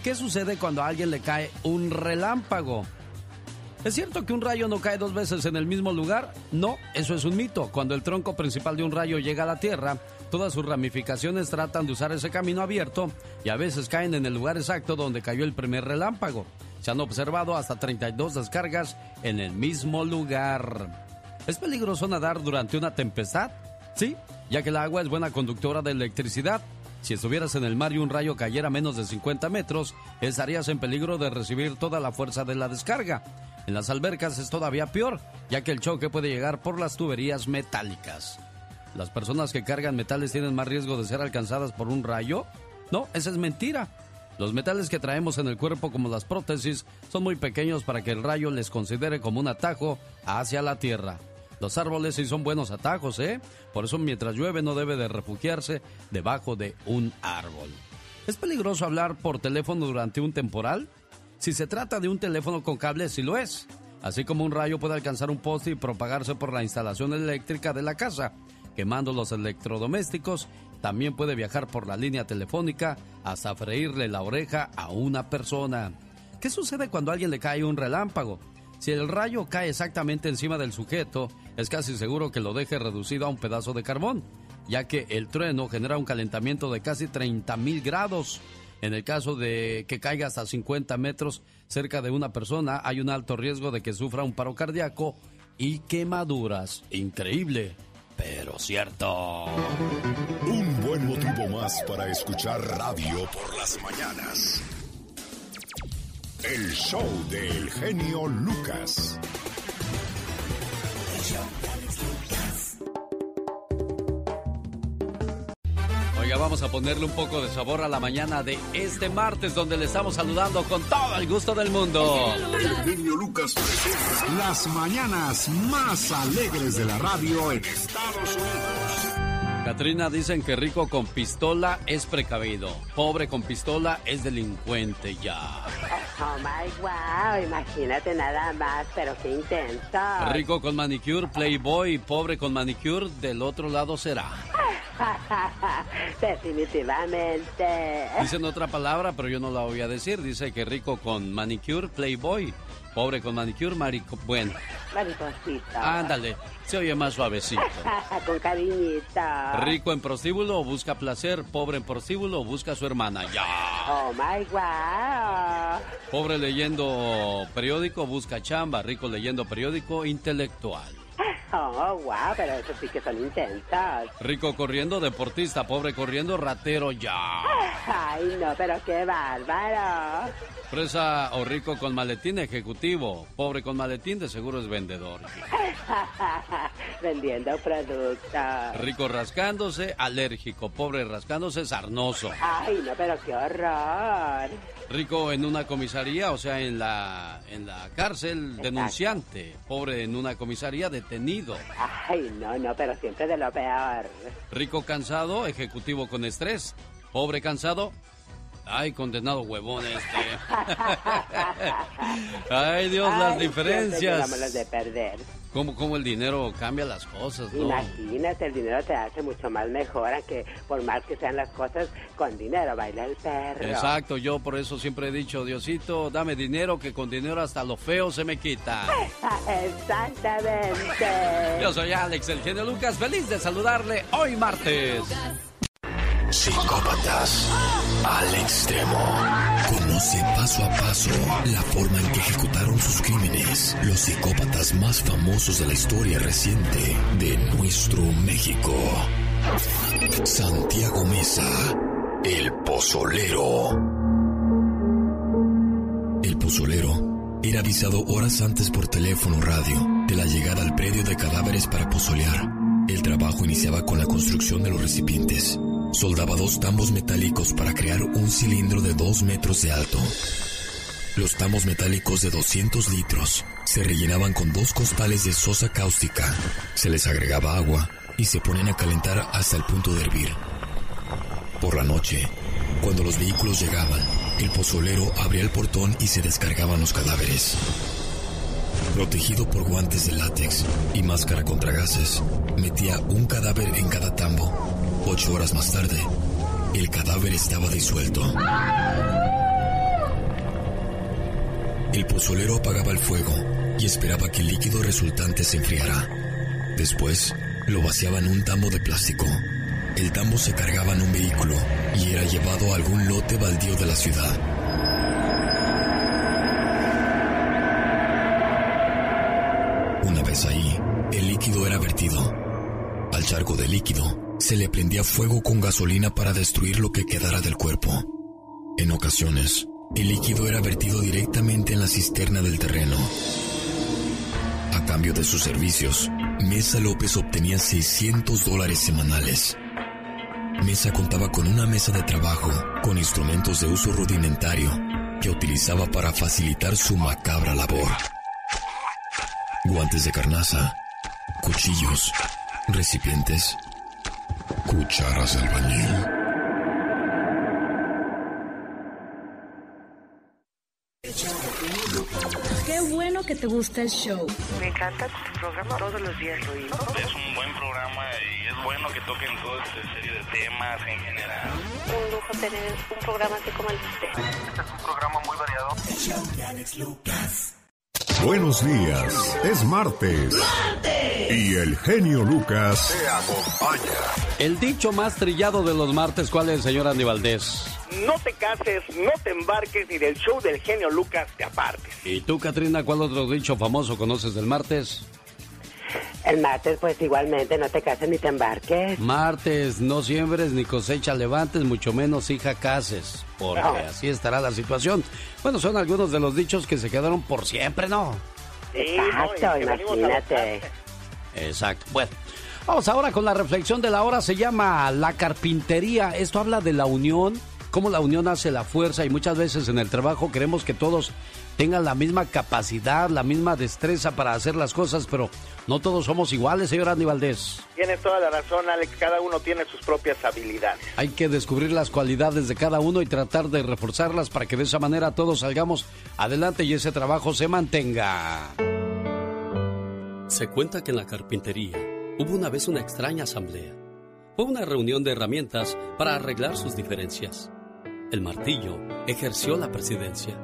¿Qué sucede cuando a alguien le cae un relámpago? ¿Es cierto que un rayo no cae dos veces en el mismo lugar? No, eso es un mito. Cuando el tronco principal de un rayo llega a la Tierra, todas sus ramificaciones tratan de usar ese camino abierto y a veces caen en el lugar exacto donde cayó el primer relámpago. Se han observado hasta 32 descargas en el mismo lugar. ¿Es peligroso nadar durante una tempestad? Sí, ya que el agua es buena conductora de electricidad. Si estuvieras en el mar y un rayo cayera menos de 50 metros, estarías en peligro de recibir toda la fuerza de la descarga. En las albercas es todavía peor, ya que el choque puede llegar por las tuberías metálicas. ¿Las personas que cargan metales tienen más riesgo de ser alcanzadas por un rayo? No, esa es mentira. Los metales que traemos en el cuerpo como las prótesis son muy pequeños para que el rayo les considere como un atajo hacia la Tierra. Los árboles sí son buenos atajos, ¿eh? Por eso mientras llueve no debe de refugiarse debajo de un árbol. ¿Es peligroso hablar por teléfono durante un temporal? Si se trata de un teléfono con cable, sí lo es. Así como un rayo puede alcanzar un poste y propagarse por la instalación eléctrica de la casa, quemando los electrodomésticos, también puede viajar por la línea telefónica hasta freírle la oreja a una persona. ¿Qué sucede cuando a alguien le cae un relámpago? Si el rayo cae exactamente encima del sujeto, es casi seguro que lo deje reducido a un pedazo de carbón, ya que el trueno genera un calentamiento de casi 30.000 grados. En el caso de que caiga hasta 50 metros cerca de una persona, hay un alto riesgo de que sufra un paro cardíaco y quemaduras. Increíble, pero cierto. Un buen motivo más para escuchar radio por las mañanas. El show del genio Lucas. Vamos a ponerle un poco de sabor a la mañana de este martes, donde le estamos saludando con todo el gusto del mundo. Lucas las mañanas más alegres de la radio en Estados Unidos. Katrina dicen que rico con pistola es precavido, pobre con pistola es delincuente ya. Oh my wow, imagínate nada más, pero qué intenso. Rico con manicure, playboy, pobre con manicure, del otro lado será. Definitivamente. Dicen otra palabra, pero yo no la voy a decir. Dice que rico con manicure, playboy. Pobre con manicure, marico. Bueno. Mariposito. Ándale, se oye más suavecito. con cariñito. Rico en prostíbulo busca placer, pobre en prostíbulo busca a su hermana. Ya. Oh my wow. Pobre leyendo periódico busca chamba, rico leyendo periódico intelectual. Oh, wow, pero eso sí que son intensos. Rico corriendo, deportista, pobre corriendo, ratero ya. Ay, no, pero qué bárbaro. Presa o rico con maletín ejecutivo, pobre con maletín de seguro es vendedor. Vendiendo productos. Rico rascándose, alérgico, pobre rascándose, sarnoso. Ay, no, pero qué horror. Rico en una comisaría, o sea, en la, en la cárcel, denunciante. Pobre en una comisaría, detenido. Ay, no, no, pero siempre de lo peor. Rico cansado, ejecutivo con estrés. Pobre cansado, Ay, condenado huevón este. Ay, Dios, las diferencias. de perder. ¿Cómo, ¿Cómo el dinero cambia las cosas, no? Imagínate, el dinero te hace mucho más mejor, aunque por más que sean las cosas, con dinero baila el perro. Exacto, yo por eso siempre he dicho, Diosito, dame dinero, que con dinero hasta lo feo se me quita. Exactamente. Yo soy Alex, el genio Lucas, feliz de saludarle hoy martes. Psicópatas al extremo. Conoce paso a paso la forma en que ejecutaron sus crímenes los psicópatas más famosos de la historia reciente de nuestro México. Santiago Mesa, el pozolero. El pozolero era avisado horas antes por teléfono radio de la llegada al predio de cadáveres para pozolear. El trabajo iniciaba con la construcción de los recipientes. Soldaba dos tambos metálicos para crear un cilindro de dos metros de alto. Los tambos metálicos de 200 litros se rellenaban con dos costales de sosa cáustica, se les agregaba agua y se ponían a calentar hasta el punto de hervir. Por la noche, cuando los vehículos llegaban, el pozolero abría el portón y se descargaban los cadáveres. Protegido por guantes de látex y máscara contra gases, metía un cadáver en cada tambo. Ocho horas más tarde, el cadáver estaba disuelto. El pozolero apagaba el fuego y esperaba que el líquido resultante se enfriara. Después, lo vaciaba en un tambo de plástico. El tambo se cargaba en un vehículo y era llevado a algún lote baldío de la ciudad. Una vez ahí, el líquido era vertido. Al charco de líquido se le prendía fuego con gasolina para destruir lo que quedara del cuerpo. En ocasiones, el líquido era vertido directamente en la cisterna del terreno. A cambio de sus servicios, Mesa López obtenía 600 dólares semanales. Mesa contaba con una mesa de trabajo con instrumentos de uso rudimentario que utilizaba para facilitar su macabra labor. Guantes de carnaza, cuchillos, recipientes, cucharas de albañil. bueno que te gusta el show. Me encanta tu programa, todos los días lo. Es un buen programa y es bueno que toquen toda esta serie de temas en general. Un lujo tener un programa así como el de usted. Este es un programa muy variado. El show de Alex Lucas. Buenos días, es martes. ¡Martes! Y el genio Lucas te acompaña. El dicho más trillado de los martes, ¿cuál es, señor Andy Valdés? No te cases, no te embarques y del show del genio Lucas te apartes. ¿Y tú, Katrina, cuál otro dicho famoso conoces del martes? El martes, pues igualmente, no te cases ni te embarques. Martes, no siembres ni cosecha levantes, mucho menos hija cases, porque No. así estará la situación. Bueno, son algunos de los dichos que se quedaron por siempre, ¿no? Exacto, imagínate. Exacto. Bueno, vamos ahora con la reflexión de la hora. Se llama La carpintería. Esto habla de la unión, cómo la unión hace la fuerza y muchas veces en el trabajo queremos que todos tengan la misma capacidad, la misma destreza para hacer las cosas, pero no todos somos iguales, señor Andy Valdés. Tienes toda la razón, Alex. Cada uno tiene sus propias habilidades. Hay que descubrir las cualidades de cada uno y tratar de reforzarlas para que de esa manera todos salgamos adelante y ese trabajo se mantenga. Se cuenta que en la carpintería hubo una vez una extraña asamblea. Fue una reunión de herramientas para arreglar sus diferencias. El martillo ejerció la presidencia,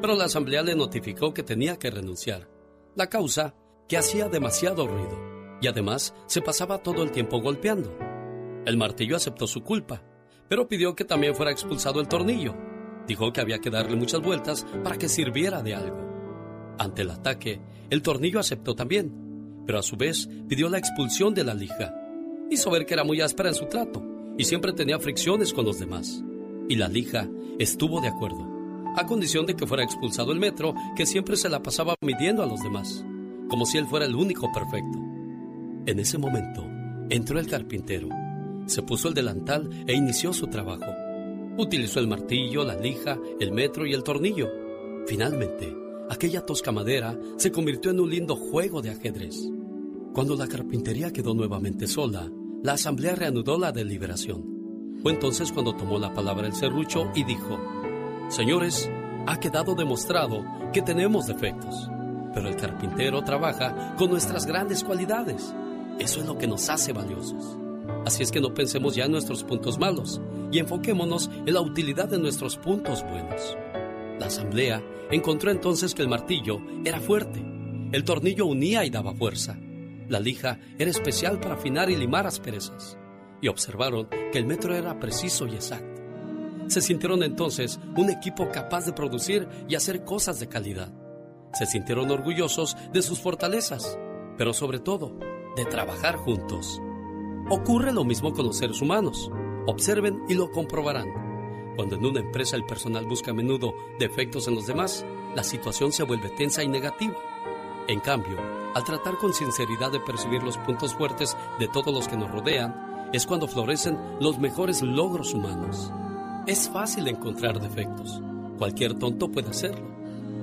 pero la asamblea le notificó que tenía que renunciar. La causa, que hacía demasiado ruido y además se pasaba todo el tiempo golpeando. El martillo aceptó su culpa, pero pidió que también fuera expulsado el tornillo. Dijo que había que darle muchas vueltas para que sirviera de algo. Ante el ataque, el tornillo aceptó también, pero a su vez pidió la expulsión de la lija. Hizo ver que era muy áspera en su trato y siempre tenía fricciones con los demás. Y la lija estuvo de acuerdo, a condición de que fuera expulsado el metro que siempre se la pasaba midiendo a los demás, como si él fuera el único perfecto. En ese momento, entró el carpintero, se puso el delantal e inició su trabajo. Utilizó el martillo, la lija, el metro y el tornillo. Finalmente, aquella tosca madera se convirtió en un lindo juego de ajedrez. Cuando la carpintería quedó nuevamente sola, la asamblea reanudó la deliberación. Fue entonces cuando tomó la palabra el serrucho y dijo, Señores, ha quedado demostrado que tenemos defectos, pero el carpintero trabaja con nuestras grandes cualidades. Eso es lo que nos hace valiosos. Así es que no pensemos ya en nuestros puntos malos y enfoquémonos en la utilidad de nuestros puntos buenos. La asamblea encontró entonces que el martillo era fuerte, el tornillo unía y daba fuerza, la lija era especial para afinar y limar asperezas, y observaron que el metro era preciso y exacto. Se sintieron entonces un equipo capaz de producir y hacer cosas de calidad. Se sintieron orgullosos de sus fortalezas, pero sobre todo de trabajar juntos. Ocurre lo mismo con los seres humanos. Observen y lo comprobarán. Cuando en una empresa el personal busca a menudo defectos en los demás, la situación se vuelve tensa y negativa. En cambio, al tratar con sinceridad de percibir los puntos fuertes de todos los que nos rodean, es cuando florecen los mejores logros humanos. Es fácil encontrar defectos. Cualquier tonto puede hacerlo.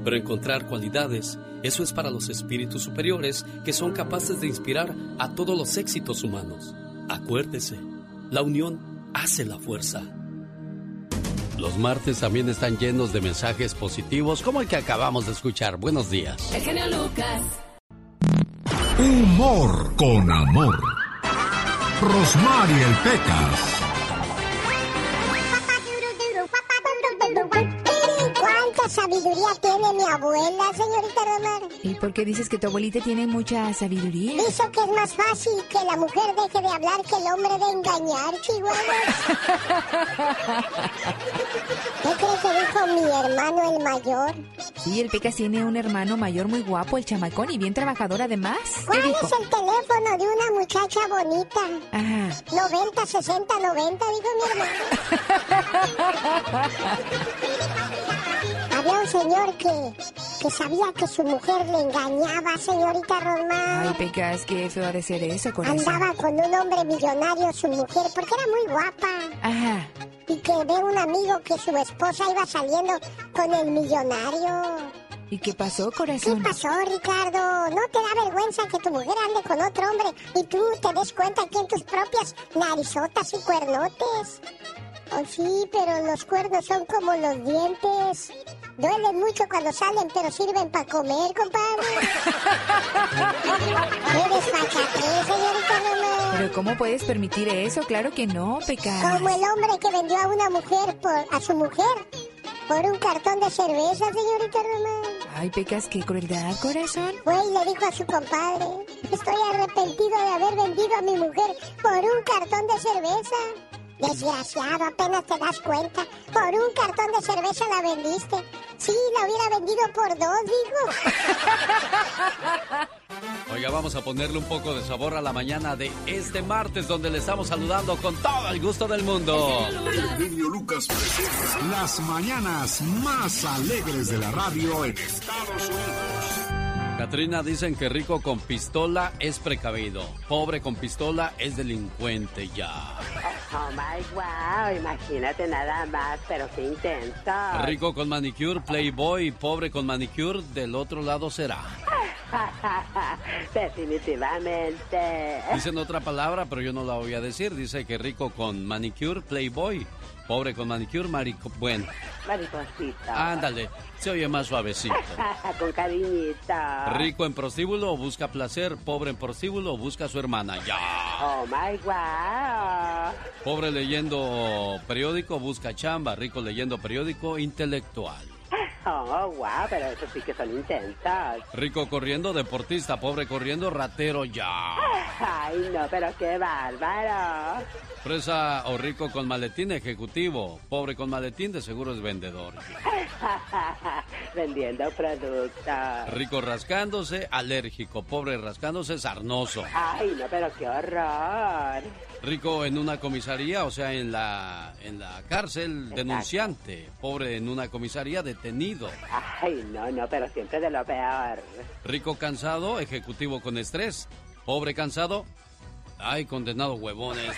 Pero encontrar cualidades, eso es para los espíritus superiores que son capaces de inspirar a todos los éxitos humanos. Acuérdese, la unión hace la fuerza. Los martes también están llenos de mensajes positivos como el que acabamos de escuchar. Buenos días. El genio Lucas. Humor con amor. Rosmarie el Pecas. Sabiduría tiene mi abuela, señorita Romar? ¿Y por qué dices que tu abuelita tiene mucha sabiduría? Dice que es más fácil que la mujer deje de hablar que el hombre de engañar, Chihuahua. ¿Qué crees que dijo mi hermano el mayor? Sí, el Pecas tiene un hermano mayor muy guapo, el chamacón, y bien trabajador además. ¿Qué ¿Cuál es el teléfono de una muchacha bonita? Ajá. 90, 60, 90, dijo mi hermano. Había un señor que, que sabía que su mujer le engañaba, señorita Román. Ay, Pecas, qué feo ha de ser eso, corazón. Andaba con un hombre millonario, su mujer, porque era muy guapa. Ajá. Y que ve un amigo que su esposa iba saliendo con el millonario. ¿Y qué pasó, ¿Qué corazón? pasó, Ricardo? ¿No te da vergüenza que tu mujer ande con otro hombre y tú te des cuenta que en tus propias narizotas y cuernotes? Oh, sí, pero los cuernos son como los dientes. Duelen mucho cuando salen, pero sirven para comer, compadre. Eres fachatez, señorita Román. Pero ¿cómo puedes permitir eso? Claro que no, Pecas. Como el hombre que vendió a una mujer, por, a su mujer, por un cartón de cerveza, señorita Román. Ay, Pecas, qué crueldad, corazón. Güey, le dijo a su compadre, estoy arrepentido de haber vendido a mi mujer por un cartón de cerveza. Desgraciado, apenas te das cuenta. Por un cartón de cerveza la vendiste. Sí, la hubiera vendido por dos, digo. Oiga, vamos a ponerle un poco de sabor a la mañana de este martes, donde le estamos saludando con todo el gusto del mundo. El genio Lucas presenta las mañanas más alegres de la radio en Estados Unidos. Katrina, dicen que rico con pistola es precavido, pobre con pistola es delincuente ya. Oh my wow, imagínate nada más, pero qué intenso. Rico con manicure, playboy, pobre con manicure, del otro lado será. Definitivamente. Dicen otra palabra, pero yo no la voy a decir. Dice que rico con manicure, playboy. Pobre con manicure, marico... Bueno. Mariposita. Ándale, se oye más suavecito. con cariñito. Rico en prostíbulo busca placer, pobre en prostíbulo busca a su hermana. Ya. Oh my wow. Pobre leyendo periódico busca chamba, rico leyendo periódico intelectual. Oh, wow, pero eso sí que son intensas. Rico corriendo, deportista, pobre corriendo, ratero ya. Ay, no, pero qué bárbaro. Fresa o rico con maletín ejecutivo, pobre con maletín de seguro es vendedor. Vendiendo productos. Rico rascándose, alérgico, pobre rascándose, sarnoso. Ay, no, pero qué horror. Rico en una comisaría, o sea, en la, en la cárcel, Exacto. denunciante. Pobre en una comisaría, detenido. Ay, no, no, pero siempre de lo peor. Rico cansado, ejecutivo con estrés. Pobre cansado, ay, condenado huevón este.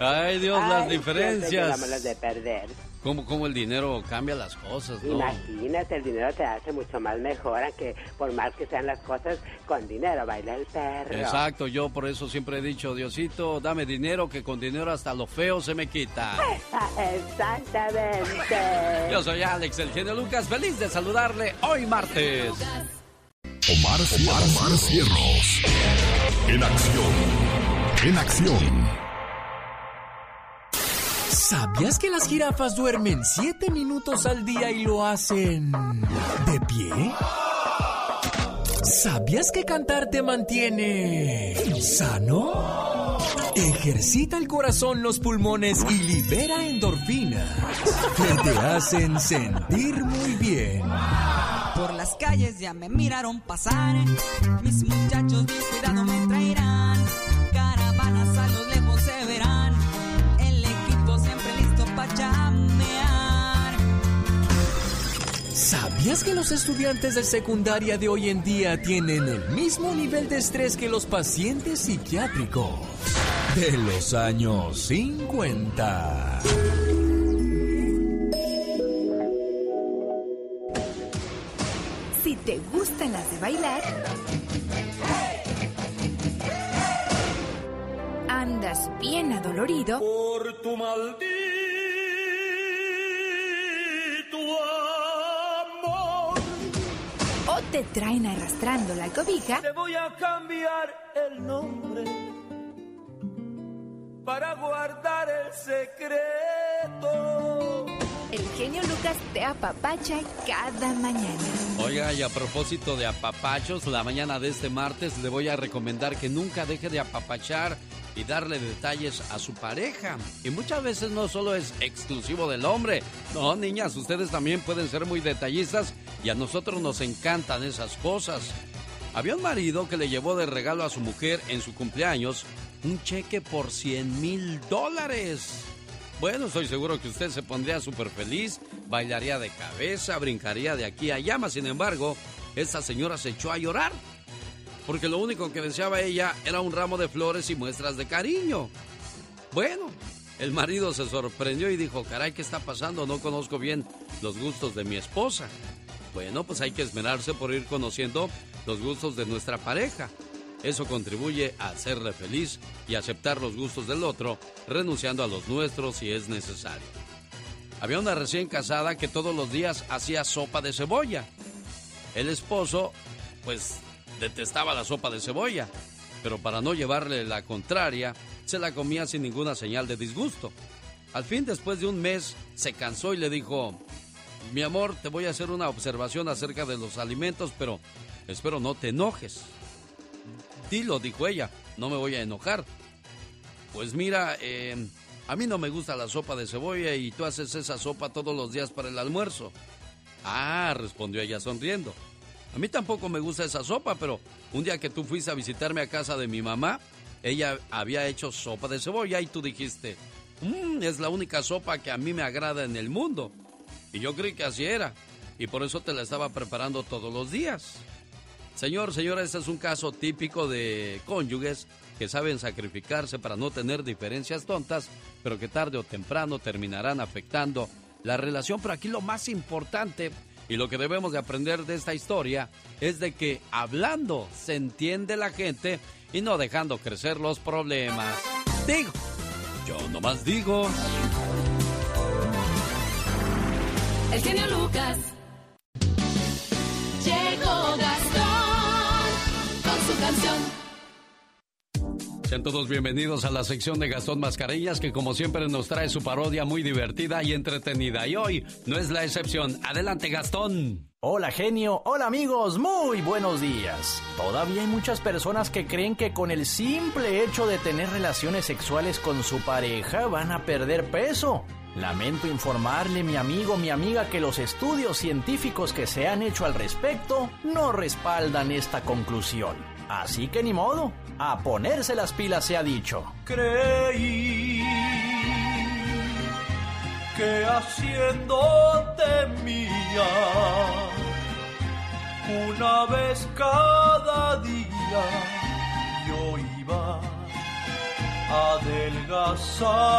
ay, Dios, las diferencias. Vámonos de perder. ¿Cómo, cómo el dinero cambia las cosas, no? Imagínate, el dinero te hace mucho más mejor, aunque por más que sean las cosas, con dinero baila el perro. Exacto, yo por eso siempre he dicho, Diosito, dame dinero, que con dinero hasta lo feo se me quita. Exactamente. Yo soy Alex, el genio Lucas, feliz de saludarle hoy martes. Omar, Omar, Omar Cierros. En acción. En acción. ¿Sabías que las jirafas duermen 7 minutos al día y lo hacen de pie? ¿Sabías que cantar te mantiene sano? Ejercita el corazón, los pulmones y libera endorfinas que te hacen sentir muy bien. Por las calles ya me miraron pasar. Mis muchachos bien cuidado me traerán. Caravanas a lo lejos se verán. El equipo siempre listo para chambear. ¿Sabías que los estudiantes de secundaria de hoy en día tienen el mismo nivel de estrés que los pacientes psiquiátricos de los años 50? Andas bien adolorido Por tu maldito amor. o te traen arrastrando la cobija, Te voy a cambiar el nombre para guardar el secreto. El genio Lucas te apapacha cada mañana. Oiga, y a propósito de apapachos, la mañana de este martes le voy a recomendar que nunca deje de apapachar y darle detalles a su pareja. Y muchas veces no solo es exclusivo del hombre. No, niñas, ustedes también pueden ser muy detallistas y a nosotros nos encantan esas cosas. Había un marido que le llevó de regalo a su mujer en su cumpleaños un cheque por 100 mil dólares. Bueno, estoy seguro que usted se pondría súper feliz, bailaría de cabeza, brincaría de aquí a allá, mas sin embargo, esta señora se echó a llorar. Porque lo único que deseaba ella era un ramo de flores y muestras de cariño. Bueno, el marido se sorprendió y dijo, caray, ¿qué está pasando? No conozco bien los gustos de mi esposa. Bueno, pues hay que esmerarse por ir conociendo los gustos de nuestra pareja. Eso contribuye a hacerle feliz y aceptar los gustos del otro, renunciando a los nuestros si es necesario. había una recién casada que todos los días hacía sopa de cebolla. El esposo, pues, detestaba la sopa de cebolla, pero para no llevarle la contraria, se la comía sin ninguna señal de disgusto. Al fin, después de un mes, se cansó y le dijo, mi amor, te voy a hacer una observación acerca de los alimentos, pero espero no te enojes. Dilo, dijo ella, no me voy a enojar. Pues mira, eh, a mí no me gusta la sopa de cebolla y tú haces esa sopa todos los días para el almuerzo. Ah, respondió ella sonriendo. A mí tampoco me gusta esa sopa, pero un día que tú fuiste a visitarme a casa de mi mamá, ella había hecho sopa de cebolla y tú dijiste, mmm, es la única sopa que a mí me agrada en el mundo. Y yo creí que así era, y por eso te la estaba preparando todos los días. Señor, señora, este es un caso típico de cónyuges que saben sacrificarse para no tener diferencias tontas, pero que tarde o temprano terminarán afectando la relación. Pero aquí lo más importante y lo que debemos de aprender de esta historia es de que hablando se entiende la gente y no dejando crecer los problemas. Digo, yo nomás digo. El genio Lucas. Llegó canción. Sean todos bienvenidos a la sección de Gastón Mascarillas que como siempre nos trae su parodia muy divertida y entretenida. Y hoy no es la excepción. Adelante Gastón. Hola genio, hola amigos, muy buenos días. Todavía hay muchas personas que creen que con el simple hecho de tener relaciones sexuales con su pareja van a perder peso. Lamento informarle, mi amigo, mi amiga, que los estudios científicos que se han hecho al respecto no respaldan esta conclusión. Así que ni modo, a ponerse las pilas se ha dicho. Creí que haciéndote mía una vez cada día yo iba a adelgazar.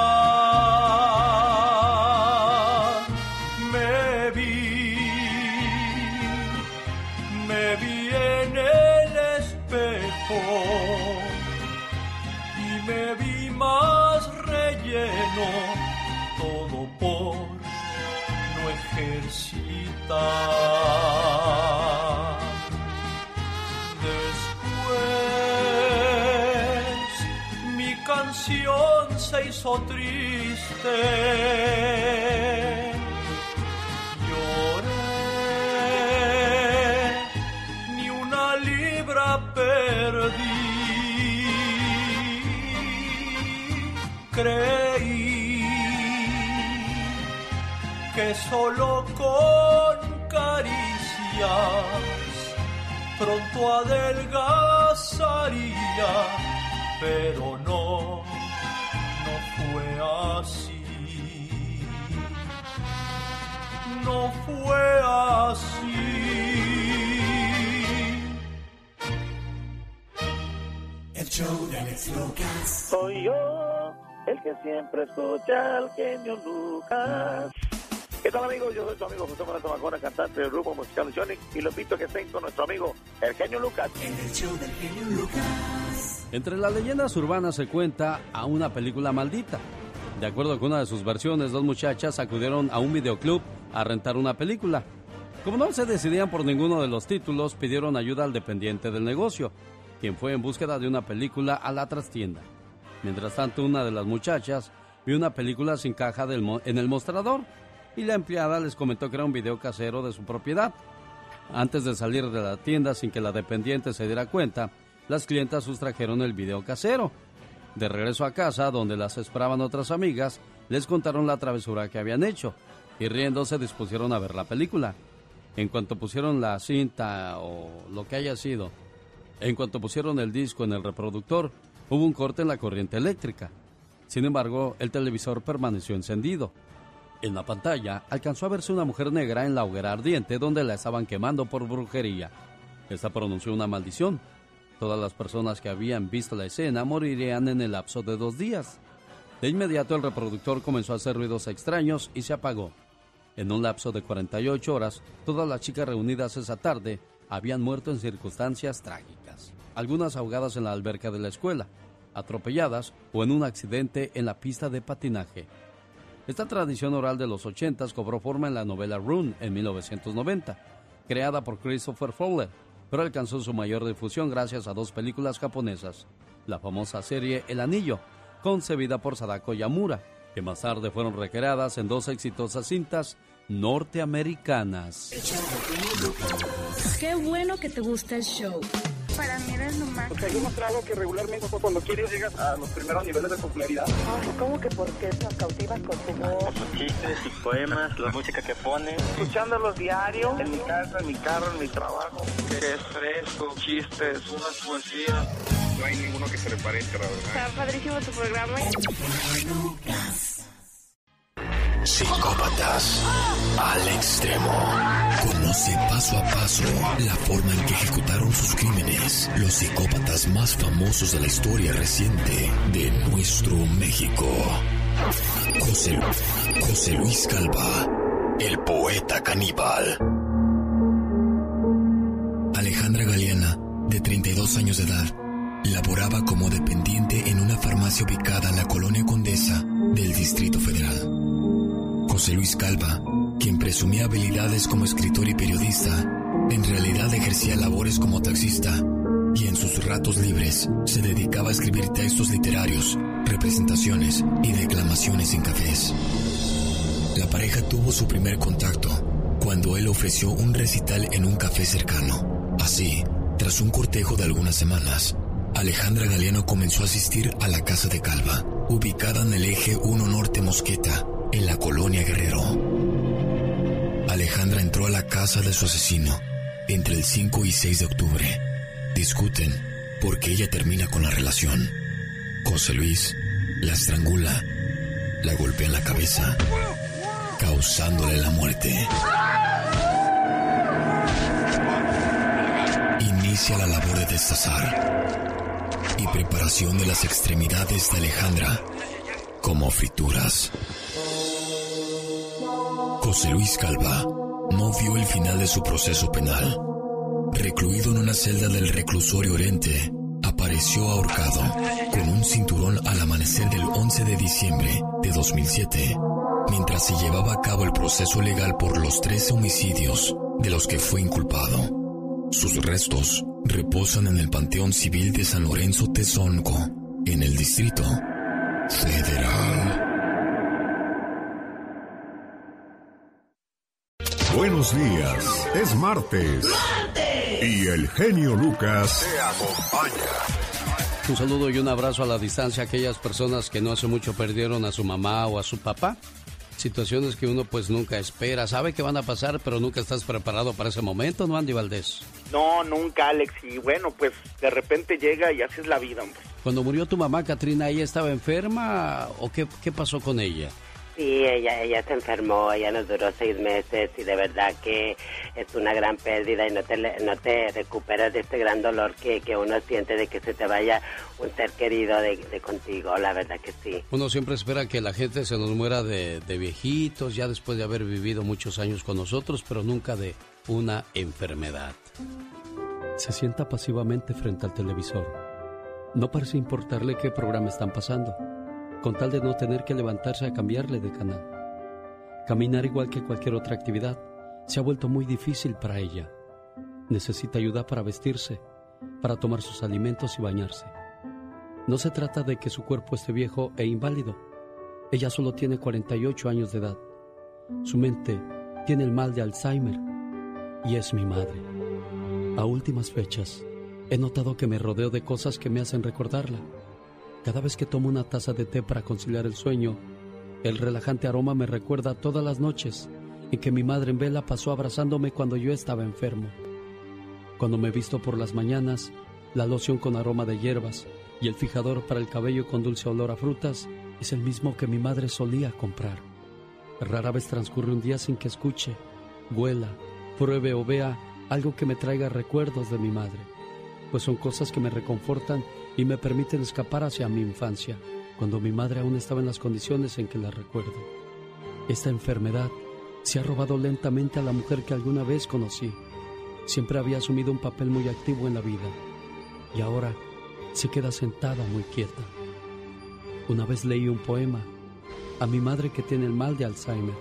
Relleno, todo por no ejercitar. Después mi canción se hizo triste. Lloré, ni una libra perdí. Creí que solo con caricias pronto adelgazaría, pero no, no fue así. No fue así. El show de Alex Lucas. Soy yo, el que siempre escucha al genio Lucas. ¿Qué tal amigos? Yo soy tu amigo José Manuel Zamacona, cantante del grupo musical Sonic y los invito a que estén con nuestro amigo el genio Lucas. En el show del genio Lucas. Entre las leyendas urbanas se cuenta a una película maldita. De acuerdo con una de sus versiones, dos muchachas acudieron a un videoclub a rentar una película. Como no se decidían por ninguno de los títulos, pidieron ayuda al dependiente del negocio, quien fue en búsqueda de una película a la trastienda. Mientras tanto, una de las muchachas vio una película sin caja del en el mostrador y la empleada les comentó que era un video casero de su propiedad. Antes de salir de la tienda sin que la dependiente se diera cuenta, las clientas sustrajeron el video casero. De regreso a casa, donde las esperaban otras amigas, les contaron la travesura que habían hecho y riéndose dispusieron a ver la película. En cuanto pusieron la cinta o lo que haya sido, en cuanto pusieron el disco en el reproductor, hubo un corte en la corriente eléctrica. Sin embargo, el televisor permaneció encendido. En la pantalla alcanzó a verse una mujer negra en la hoguera ardiente donde la estaban quemando por brujería. Esta pronunció una maldición. Todas las personas que habían visto la escena morirían en el lapso de dos días. De inmediato el reproductor comenzó a hacer ruidos extraños y se apagó. En un lapso de 48 horas, todas las chicas reunidas esa tarde habían muerto en circunstancias trágicas. Algunas ahogadas en la alberca de la escuela, atropelladas o en un accidente en la pista de patinaje. Esta tradición oral de los 80 cobró forma en la novela Rune en 1990, creada por Christopher Fowler, pero alcanzó su mayor difusión gracias a dos películas japonesas. La famosa serie El Anillo, concebida por Sadako Yamura, que más tarde fueron recreadas en dos exitosas cintas norteamericanas. Qué bueno que te gusta el show. Para mí eres lo más. O sea, yo mostrado que regularmente cuando quieres llegas a los primeros niveles de popularidad. Ay, ¿cómo que por qué nos cautivas con tu voz? Por sus chistes, sus poemas, la música que pone. Escuchándolos diario, en mi casa, en mi carro, en mi trabajo. Que es fresco, chistes, unas poesías. No hay ninguno que se le pare, la verdad. Está padrísimo tu programa. Psicópatas al extremo. Conoce paso a paso la forma en que ejecutaron sus crímenes los psicópatas más famosos de la historia reciente de nuestro México. José, José Luis Calva, el poeta caníbal. Alejandra Galeana, de 32 años de edad, laboraba como dependiente en una farmacia ubicada en la colonia Condesa del Distrito Federal. José Luis Calva, quien presumía habilidades como escritor y periodista, en realidad ejercía labores como taxista y en sus ratos libres se dedicaba a escribir textos literarios, representaciones y declamaciones en cafés. La pareja tuvo su primer contacto cuando él ofreció un recital en un café cercano. Así, tras un cortejo de algunas semanas, Alejandra Galeano comenzó a asistir a la casa de Calva, ubicada en el eje 1 Norte Mosqueta, en la colonia Guerrero. Alejandra entró a la casa de su asesino entre el 5 y 6 de octubre. Discuten porque ella termina con la relación. José Luis la estrangula, la golpea en la cabeza, causándole la muerte. Inicia la labor de destazar y preparación de las extremidades de Alejandra como frituras. José Luis Calva no vio el final de su proceso penal. Recluido en una celda del reclusorio Oriente, apareció ahorcado con un cinturón al amanecer del 11 de diciembre de 2007, mientras se llevaba a cabo el proceso legal por los 13 homicidios de los que fue inculpado. Sus restos reposan en el Panteón Civil de San Lorenzo Tezonco, en el Distrito Federal. Buenos días, es martes. Y el genio Lucas te acompaña. Un saludo y un abrazo a la distancia a aquellas personas que no hace mucho perdieron a su mamá o a su papá. Situaciones que uno pues nunca espera, sabe que van a pasar, pero nunca estás preparado para ese momento, ¿no, Andy Valdés? No, nunca, Alex. Y bueno, pues de repente llega y así es la vida, hombre. Cuando murió tu mamá, Katrina, ¿ella estaba enferma o qué, qué pasó con ella? Sí, ella, ella se enfermó, ella nos duró seis meses y de verdad que es una gran pérdida y no te, no te recuperas de este gran dolor que, que uno siente de que se te vaya un ser querido de, de contigo, la verdad que sí. Uno siempre espera que la gente se nos muera de, de viejitos, ya después de haber vivido muchos años con nosotros, pero nunca de una enfermedad. Se sienta pasivamente frente al televisor. No parece importarle qué programa están pasando con tal de no tener que levantarse a cambiarle de canal. Caminar igual que cualquier otra actividad se ha vuelto muy difícil para ella. Necesita ayuda para vestirse, para tomar sus alimentos y bañarse. No se trata de que su cuerpo esté viejo e inválido. Ella solo tiene 48 años de edad. Su mente tiene el mal de Alzheimer y es mi madre. A últimas fechas, he notado que me rodeo de cosas que me hacen recordarla. Cada vez que tomo una taza de té para conciliar el sueño, el relajante aroma me recuerda todas las noches en que mi madre en vela pasó abrazándome cuando yo estaba enfermo. Cuando me visto por las mañanas, la loción con aroma de hierbas y el fijador para el cabello con dulce olor a frutas es el mismo que mi madre solía comprar. Rara vez transcurre un día sin que escuche, huela, pruebe o vea algo que me traiga recuerdos de mi madre, pues son cosas que me reconfortan y me permiten escapar hacia mi infancia, cuando mi madre aún estaba en las condiciones en que la recuerdo. Esta enfermedad se ha robado lentamente a la mujer que alguna vez conocí. Siempre había asumido un papel muy activo en la vida y ahora se queda sentada muy quieta. Una vez leí un poema a mi madre que tiene el mal de Alzheimer.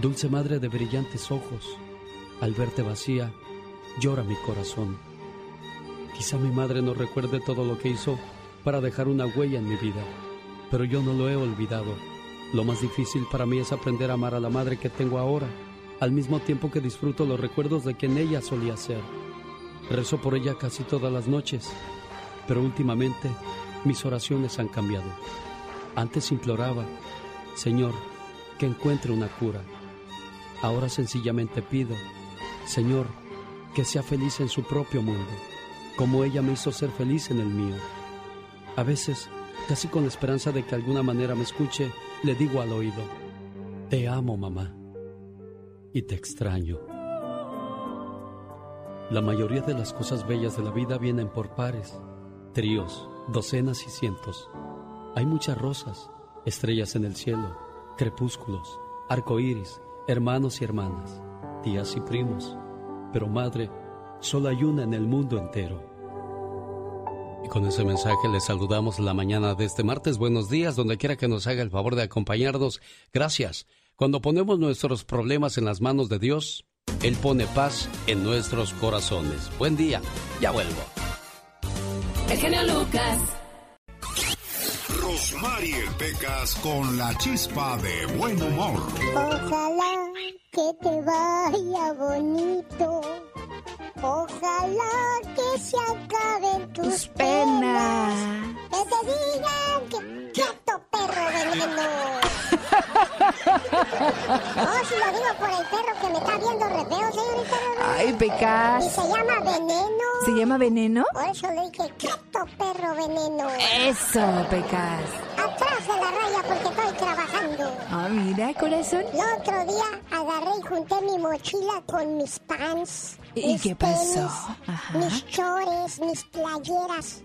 Dulce madre de brillantes ojos, al verte vacía, llora mi corazón. Quizá mi madre no recuerde todo lo que hizo para dejar una huella en mi vida, pero yo no lo he olvidado. Lo más difícil para mí es aprender a amar a la madre que tengo ahora, al mismo tiempo que disfruto los recuerdos de quien ella solía ser. Rezo por ella casi todas las noches, pero últimamente mis oraciones han cambiado. Antes imploraba, Señor, que encuentre una cura. Ahora sencillamente pido, Señor, que sea feliz en su propio mundo, como ella me hizo ser feliz en el mío. A veces, casi con la esperanza de que alguna manera me escuche, le digo al oído, te amo mamá y te extraño. La mayoría de las cosas bellas de la vida vienen por pares, tríos, docenas y cientos. Hay muchas rosas, estrellas en el cielo, crepúsculos, arcoíris, hermanos y hermanas, tías y primos. Pero madre, solo hay una en el mundo entero. Y con ese mensaje les saludamos la mañana de este martes. Buenos días, donde quiera que nos haga el favor de acompañarnos. Gracias. Cuando ponemos nuestros problemas en las manos de Dios, Él pone paz en nuestros corazones. Buen día, ya vuelvo. El genio Lucas. Rosmarie Pecas con la chispa de buen humor. Ojalá que te vaya bonito. Ojalá que se acaben tus, penas. Que te digan que quieto perro veneno. Oh, si lo digo por el perro que me está viendo re feo, señorita. Ay, Pecas. Y se llama veneno. ¿Se llama veneno? Por eso le dije quieto perro veneno. Eso, Pecas. Atrás de la raya porque estoy trabajando. Ah, mira, corazón. El otro día agarré y junté mi mochila con mis pants. ¿Y mis qué pasó? tenis. Mis chores, mis playeras.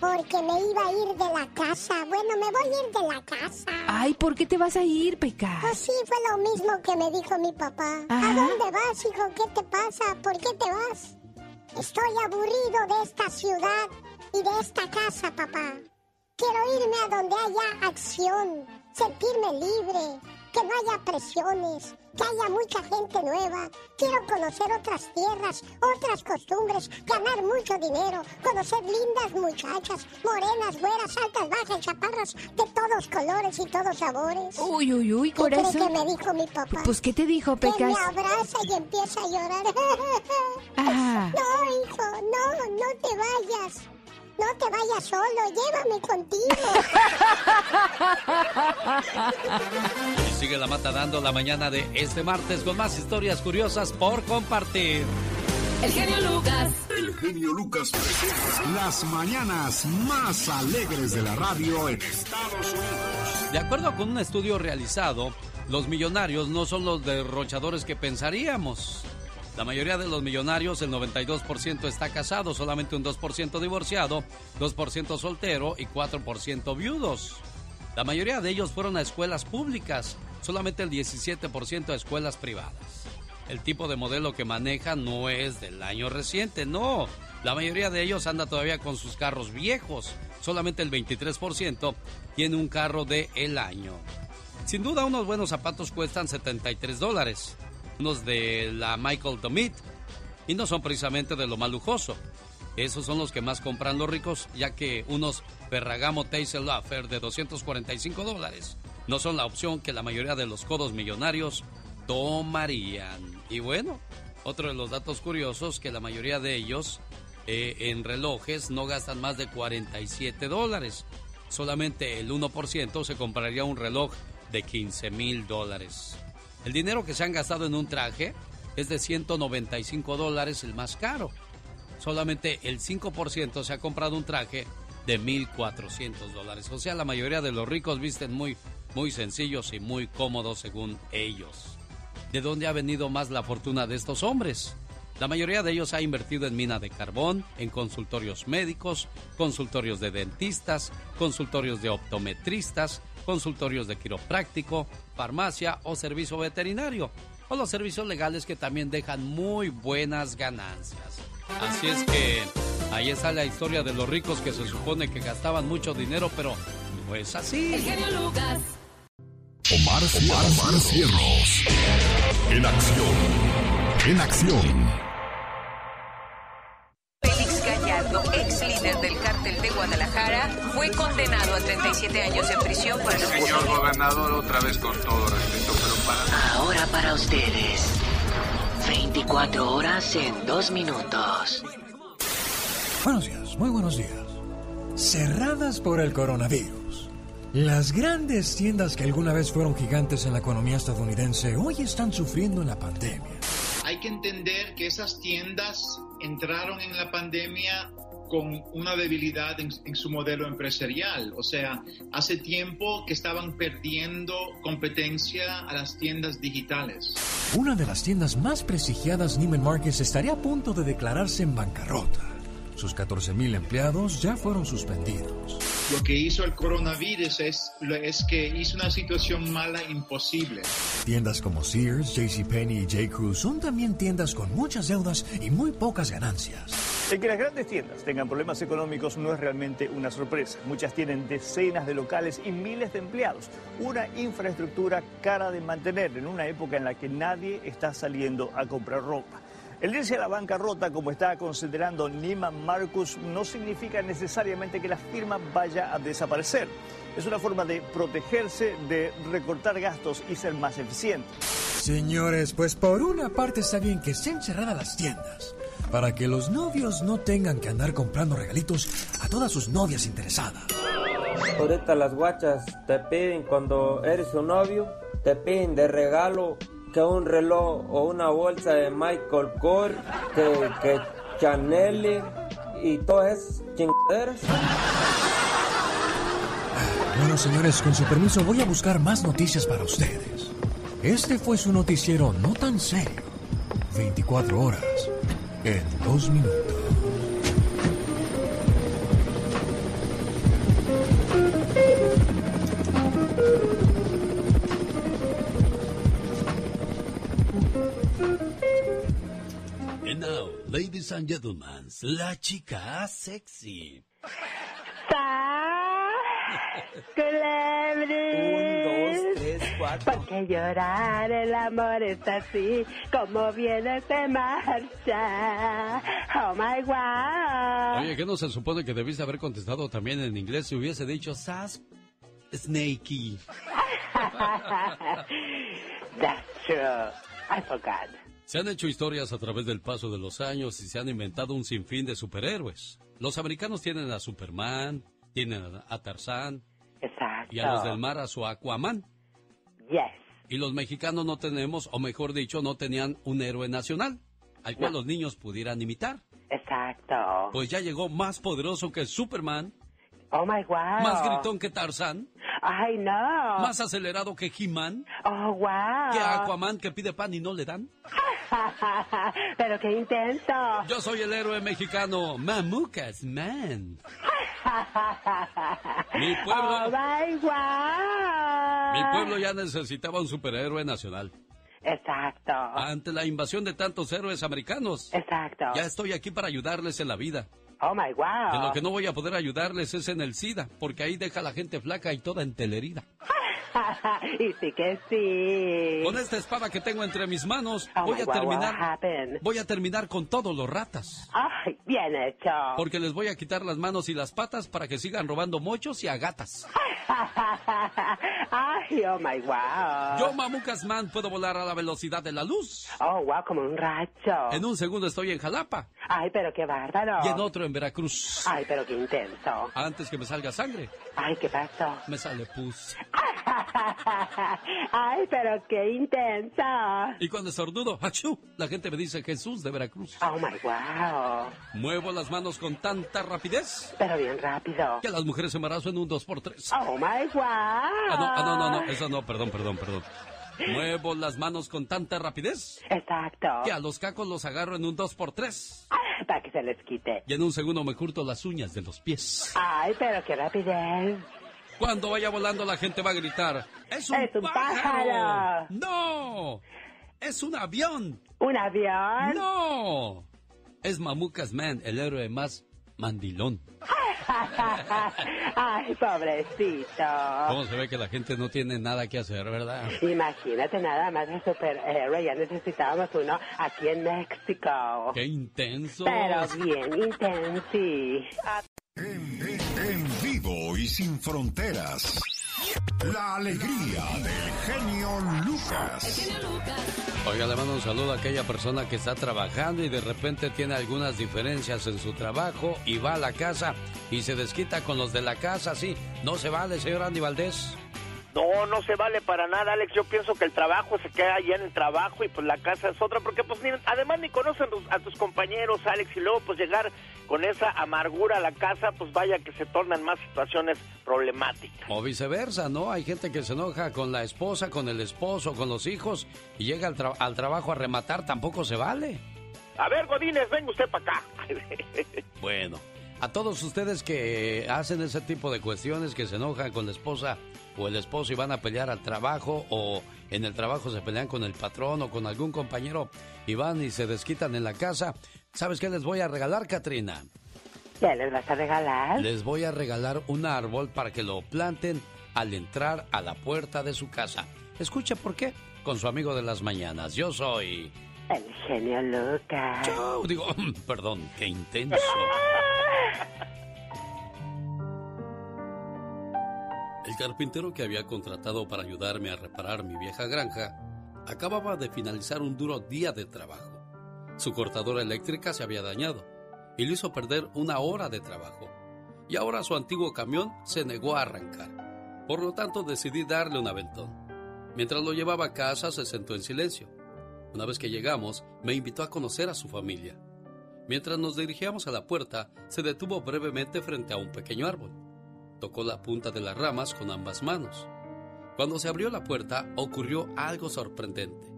Porque me iba a ir de la casa. Bueno, me voy a ir de la casa. Ay, ¿por qué te vas a ir, Pecas? Pues sí, fue lo mismo que me dijo mi papá. Ajá. ¿A dónde vas, hijo? ¿Qué te pasa? ¿Por qué te vas? Estoy aburrido de esta ciudad y de esta casa, papá. Quiero irme a donde haya acción, sentirme libre, que no haya presiones, que haya mucha gente nueva. Quiero conocer otras tierras, otras costumbres, ganar mucho dinero, conocer lindas muchachas, morenas, güeras, altas, bajas, chaparras, de todos colores y todos sabores. Uy, uy, uy, ¿Qué crees corazón. que me dijo mi papá? Pues, ¿qué te dijo, Que Pecas? me abraza y empieza a llorar. Ah. No, hijo, no, no te vayas. No te vayas solo, llévame contigo. Y sigue la mata dando la mañana de este martes con más historias curiosas por compartir. El genio Lucas. El genio Lucas las mañanas más alegres de la radio en Estados Unidos. De acuerdo con un estudio realizado, los millonarios no son los derrochadores que pensaríamos. La mayoría de los millonarios, el 92% está casado, solamente un 2% divorciado, 2% soltero y 4% viudos. La mayoría de ellos fueron a escuelas públicas, solamente el 17% a escuelas privadas. El tipo de modelo que manejan no es del año reciente, no. La mayoría de ellos anda todavía con sus carros viejos. Solamente el 23% tiene un carro de el año. Sin duda, unos buenos zapatos cuestan 73 dólares. Unos de la Michael Domit. Y no son precisamente de lo más lujoso. Esos son los que más compran los ricos, ya que unos Ferragamo Taser Loafer de 245 dólares no son la opción que la mayoría de los codos millonarios tomarían. Y bueno, otro de los datos curiosos que la mayoría de ellos eh, en relojes no gastan más de 47 dólares. Solamente el 1% se compraría un reloj de 15 mil dólares. El dinero que se han gastado en un traje es de 195 dólares el más caro. Solamente el 5% se ha comprado un traje de 1.400 dólares. O sea, la mayoría de los ricos visten muy, muy sencillos y muy cómodos según ellos. ¿De dónde ha venido más la fortuna de estos hombres? La mayoría de ellos ha invertido en mina de carbón, en consultorios médicos, consultorios de dentistas, consultorios de optometristas, consultorios de quiropráctico, farmacia o servicio veterinario, o los servicios legales que también dejan muy buenas ganancias. Así es que ahí está la historia de los ricos que se supone que gastaban mucho dinero, pero no es así. El genio Lucas. Omar, Omar, Cierros. En acción. En acción. Félix Gallardo, ex líder del cártel de Guadalajara, fue condenado a 37 años en prisión por el Señor gobernador, otra vez con todo respeto, pero para... Ahora para ustedes. 24 horas en 2 minutos. Buenos días, muy buenos días. Cerradas por el coronavirus. Las grandes tiendas que alguna vez fueron gigantes en la economía estadounidense hoy están sufriendo en la pandemia. Hay que entender que esas tiendas entraron en la pandemia con una debilidad en, en, su modelo empresarial. O sea, hace tiempo que estaban perdiendo competencia a las tiendas digitales. Una de las tiendas más prestigiadas, Neiman Marcus, estaría a punto de declararse en bancarrota. Sus 14.000 empleados ya fueron suspendidos. Lo que hizo el coronavirus es, es que hizo una situación mala imposible. Tiendas como Sears, JCPenney y J. Crew son también tiendas con muchas deudas y muy pocas ganancias. El que las grandes tiendas tengan problemas económicos no es realmente una sorpresa. Muchas tienen decenas de locales y miles de empleados. Una infraestructura cara de mantener en una época en la que nadie está saliendo a comprar ropa. El irse a la bancarrota, como está considerando Neiman Marcus, no significa necesariamente que la firma vaya a desaparecer. Es una forma de protegerse, de recortar gastos y ser más eficiente. Señores, pues por una parte está bien que estén cerradas las tiendas, para que los novios no tengan que andar comprando regalitos a todas sus novias interesadas. Ahorita las guachas te piden cuando eres su novio, te piden de regalo que un reloj o una bolsa de Michael Kors, que, que Chanel y todas esas chingaderas. Bueno, señores, con su permiso voy a buscar más noticias para ustedes. Este fue su noticiero no tan serio. 24 horas en 2 minutos. And now, ladies and gentlemen, la chica sexy. Culebres. Un, dos, tres, cuatro. Porque llorar el amor es así, como viene se marcha. Oh my wow. Oye, ¿qué no se supone que debiste haber contestado también en inglés si hubiese dicho Sas Snakey? That's true. I forgot. Se han hecho historias a través del paso de los años y se han inventado un sinfín de superhéroes. Los americanos tienen a Superman, tienen a Tarzán. Exacto. Y a los del mar a su Aquaman. Yes. Y los mexicanos no tenemos, o mejor dicho, no tenían un héroe nacional al cual No. los niños pudieran imitar. Exacto. Pues ya llegó más poderoso que Superman, Oh my wow. más gritón que Tarzán, Ay no. más acelerado que He-Man, Oh wow. que Aquaman que pide pan y no le dan. Pero qué intenso. Yo soy el héroe mexicano, Mamucas Man. Mi pueblo- Oh my wow. Mi pueblo ya necesitaba un superhéroe nacional. Exacto. Ante la invasión de tantos héroes americanos. Exacto. Ya estoy aquí para ayudarles en la vida. Oh my wow. En lo que no voy a poder ayudarles es en el SIDA, porque ahí deja a la gente flaca y toda entelerida. y sí que sí. Con esta espada que tengo entre mis manos, Oh voy a God, terminar. Voy a terminar con todos los ratas. Ay, bien hecho. Porque les voy a quitar las manos y las patas para que sigan robando mochos y a gatas. Ay, oh my wow. Yo, Mamucas Man, puedo volar a la velocidad de la luz. Oh wow, como un racho. En un segundo estoy en Jalapa Ay, pero qué bárbaro. y en otro en Veracruz. Ay, pero qué intenso. Antes que me salga sangre, Ay, ¿qué pasó? me sale pus. Ay, pero qué intenso. Y cuando estornudo, ¡achú! La gente me dice Jesús de Veracruz. Oh my wow. Muevo las manos con tanta rapidez Pero bien rápido. que a las mujeres se embarazo en un 2x3. Oh my wow. Ah, no, ah, no, no, no, eso no, perdón, perdón, perdón. Muevo las manos con tanta rapidez Exacto. que a los cacos los agarro en un 2x3. Para que se les quite. Y en un segundo me curto las uñas de los pies. Ay, pero qué rapidez. Cuando vaya volando la gente va a gritar, ¡Es un, Es un pájaro. ¡No! ¡Es un avión! ¿Un avión? ¡No! Es Mamucas Man, el héroe más mandilón. Ay, pobrecito. ¿Cómo se ve que la gente no tiene nada que hacer, verdad? Imagínate nada más de superhéroe, ya necesitábamos uno aquí en México. ¡Qué intenso! Pero bien. En, en vivo y sin fronteras. La alegría del genio Lucas. Oiga, le mando un saludo a aquella persona que está trabajando y de repente tiene algunas diferencias en su trabajo y va a la casa y se desquita con los de la casa, sí. No se vale, señor Andy Valdés. No, no se vale para nada, Alex. Yo pienso que el trabajo se queda allá en el trabajo y pues la casa es otra, porque pues ni- además ni conocen a tus compañeros, Alex, y luego pues llegar con esa amargura a la casa, pues vaya que se tornan más situaciones problemáticas. O viceversa, ¿no? Hay gente que se enoja con la esposa, con el esposo, con los hijos y llega al, tra- al trabajo a rematar, tampoco se vale. A ver, Godínez, venga usted para acá. Bueno, a todos ustedes que hacen ese tipo de cuestiones, que se enojan con la esposa o el esposo y van a pelear al trabajo o en el trabajo se pelean con el patrón o con algún compañero y van y se desquitan en la casa, ¿sabes qué les voy a regalar, Katrina? ¿Qué les vas a regalar? Les voy a regalar un árbol para que lo planten al entrar a la puerta de su casa. Escuche por qué con su amigo de las mañanas. Yo soy... El genio Lucas. Chau, digo, perdón, qué intenso. El carpintero que había contratado para ayudarme a reparar mi vieja granja acababa de finalizar un duro día de trabajo. Su cortadora eléctrica se había dañado y le hizo perder una hora de trabajo. Y ahora su antiguo camión se negó a arrancar. Por lo tanto decidí darle un aventón. Mientras lo llevaba a casa se sentó en silencio. Una vez que llegamos, me invitó a conocer a su familia. Mientras nos dirigíamos a la puerta, se detuvo brevemente frente a un pequeño árbol. Tocó la punta de las ramas con ambas manos. Cuando se abrió la puerta, ocurrió algo sorprendente.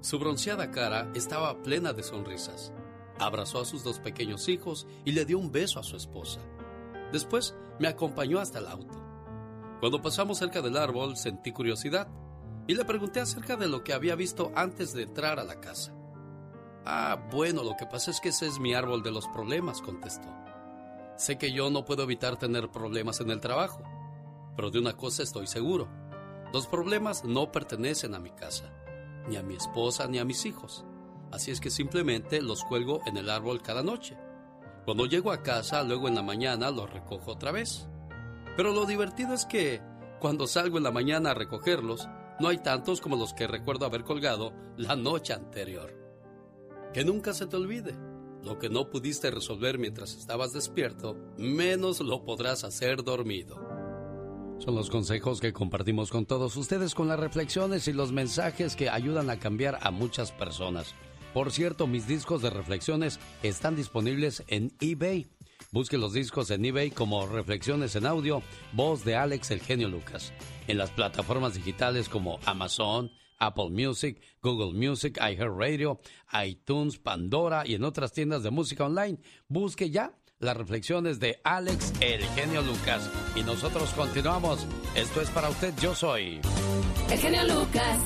Su bronceada cara estaba plena de sonrisas. Abrazó a sus dos pequeños hijos y le dio un beso a su esposa. Después me acompañó hasta el auto. Cuando pasamos cerca del árbol sentí curiosidad y le pregunté acerca de lo que había visto antes de entrar a la casa. Ah, bueno, lo que pasa es que ese es mi árbol de los problemas, contestó. Sé que yo no puedo evitar tener problemas en el trabajo, pero de una cosa estoy seguro. Los problemas no pertenecen a mi casa, ni a mi esposa, ni a mis hijos. Así es que simplemente los cuelgo en el árbol cada noche. Cuando llego a casa, luego en la mañana los recojo otra vez. Pero lo divertido es que, cuando salgo en la mañana a recogerlos, no hay tantos como los que recuerdo haber colgado la noche anterior. Que nunca se te olvide, lo que no pudiste resolver mientras estabas despierto, menos lo podrás hacer dormido. Son los consejos que compartimos con todos ustedes con las reflexiones y los mensajes que ayudan a cambiar a muchas personas. Por cierto, mis discos de reflexiones están disponibles en eBay. Busque los discos en eBay como Reflexiones en Audio, voz de Alex El Genio Lucas. En las plataformas digitales como Amazon, Apple Music, Google Music, iHeartRadio, iTunes, Pandora y en otras tiendas de música online. Busque ya las reflexiones de Alex El Genio Lucas. Y nosotros continuamos. Esto es para usted, yo soy. El genio Lucas.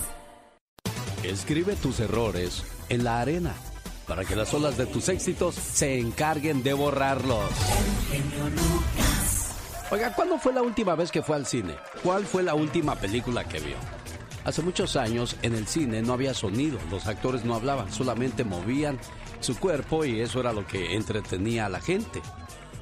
Escribe tus errores en la arena para que las olas de tus éxitos se encarguen de borrarlos. Oiga, ¿cuándo fue la última vez que fue al cine? ¿Cuál fue la última película que vio? Hace muchos años en el cine no había sonido, los actores no hablaban, solamente movían su cuerpo y eso era lo que entretenía a la gente.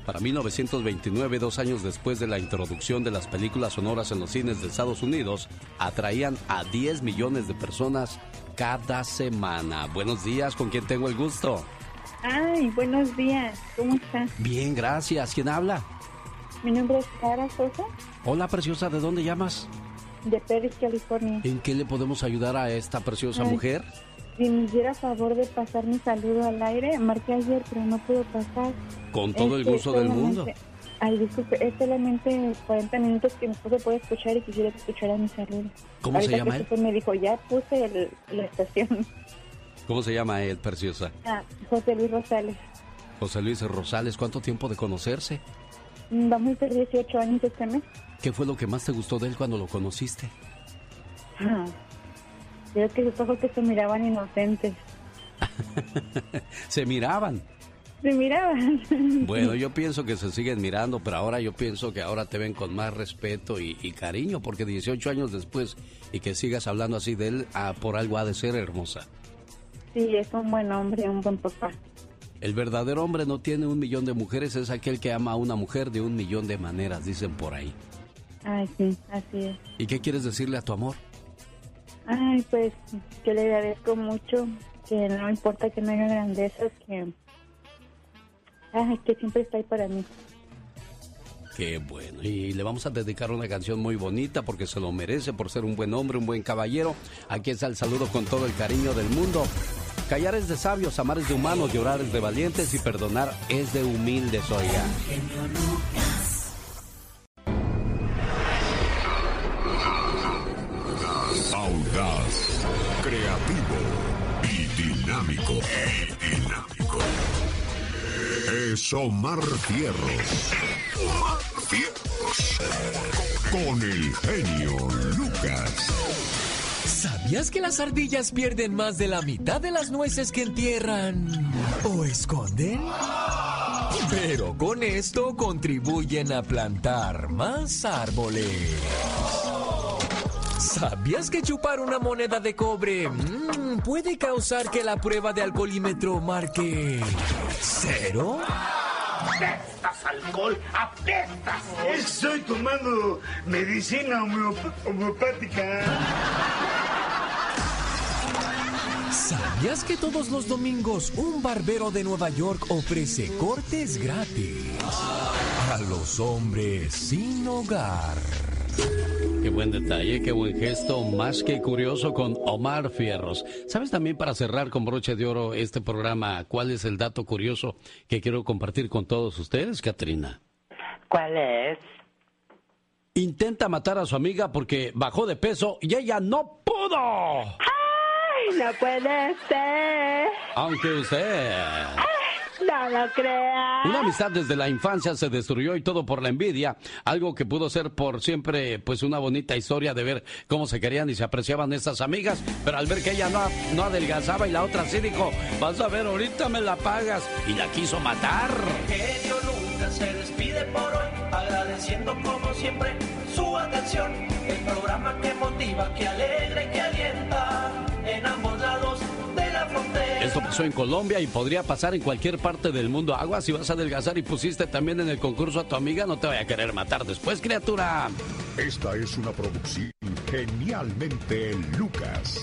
Para 1929, dos años después de la introducción de las películas sonoras en los cines de Estados Unidos, atraían a 10 millones de personas cada semana. Buenos días, ¿con quién tengo el gusto? Ay, buenos días. ¿Cómo estás? Bien, gracias. ¿Quién habla? Mi nombre es Sara Sosa, Hola, preciosa, ¿de dónde llamas? De Perris, California. ¿En qué le podemos ayudar a esta preciosa Ay. mujer? Si me hiciera favor de pasar mi saludo al aire, marqué ayer, pero no puedo pasar. Con todo el Este, gusto del mundo. Ay, disculpe, es solamente 40 minutos que mi esposo puede escuchar y quisiera que escuchara mi saludo. ¿Cómo se Ahorita llama que él? se me dijo, ya puse el- la estación. ¿Cómo se llama él, preciosa? Ah, José Luis Rosales. José Luis Rosales, ¿cuánto tiempo de conocerse? Mm, Vamos a ser 18 años este mes. ¿Qué fue lo que más te gustó de él cuando lo conociste? Ah, Creo que sus ojos que se miraban inocentes. Se miraban. se miraban. Bueno, yo pienso que se siguen mirando, pero ahora yo pienso que ahora te ven con más respeto y, y cariño, porque 18 años después y que sigas hablando así de él, ah, por algo ha de ser hermosa. Sí, es un buen hombre, un buen papá. El verdadero hombre no tiene un millón de mujeres, es aquel que ama a una mujer de un millón de maneras, dicen por ahí. Ay, sí, así es. ¿Y qué quieres decirle a tu amor? Ay, pues que le agradezco mucho, que no importa que no haga grandezas, que, ay, que siempre está ahí para mí. Qué bueno. Y le vamos a dedicar una canción muy bonita porque se lo merece por ser un buen hombre, un buen caballero. Aquí está el saludo con todo el cariño del mundo. Callar es de sabios, amar es de humanos, llorar es de valientes y perdonar es de humildes, oiga. Dinámico. dinámico. Es Omar Fierros. Con el genio Lucas. ¿Sabías que las ardillas pierden más de la mitad de las nueces que entierran o esconden? Pero con esto contribuyen a plantar más árboles. ¿Sabías que chupar una moneda de cobre mm, puede causar que la prueba de alcoholímetro marque cero? ¡Apestas, alcohol! ¡Apestas! Estoy tomando medicina homeop- homeopática. ¿Sabías que todos los domingos un barbero de Nueva York ofrece cortes gratis a los hombres sin hogar? Qué buen detalle, qué buen gesto, más que curioso con Omar Fierros. ¿Sabes también para cerrar con broche de oro este programa, cuál es el dato curioso que quiero compartir con todos ustedes, Katrina? ¿Cuál es? Intenta matar a su amiga porque bajó de peso y ella no pudo. ¡Ay, no puede ser! Aunque usted... No lo creas. Una amistad desde la infancia se destruyó y todo por la envidia, algo que pudo ser por siempre pues una bonita historia de ver cómo se querían y se apreciaban estas amigas, pero al ver que ella no, no adelgazaba y la otra sí dijo, vas a ver, ahorita me la pagas y la quiso matar. Lucas se despide por hoy, agradeciendo como siempre su atención. El programa que motiva, que alegra y que alienta en ambos Esto pasó en Colombia y podría pasar en cualquier parte del mundo. Agua, si vas a adelgazar y pusiste también en el concurso a tu amiga, no te vaya a querer matar después, criatura. Esta es una producción genialmente Lucas.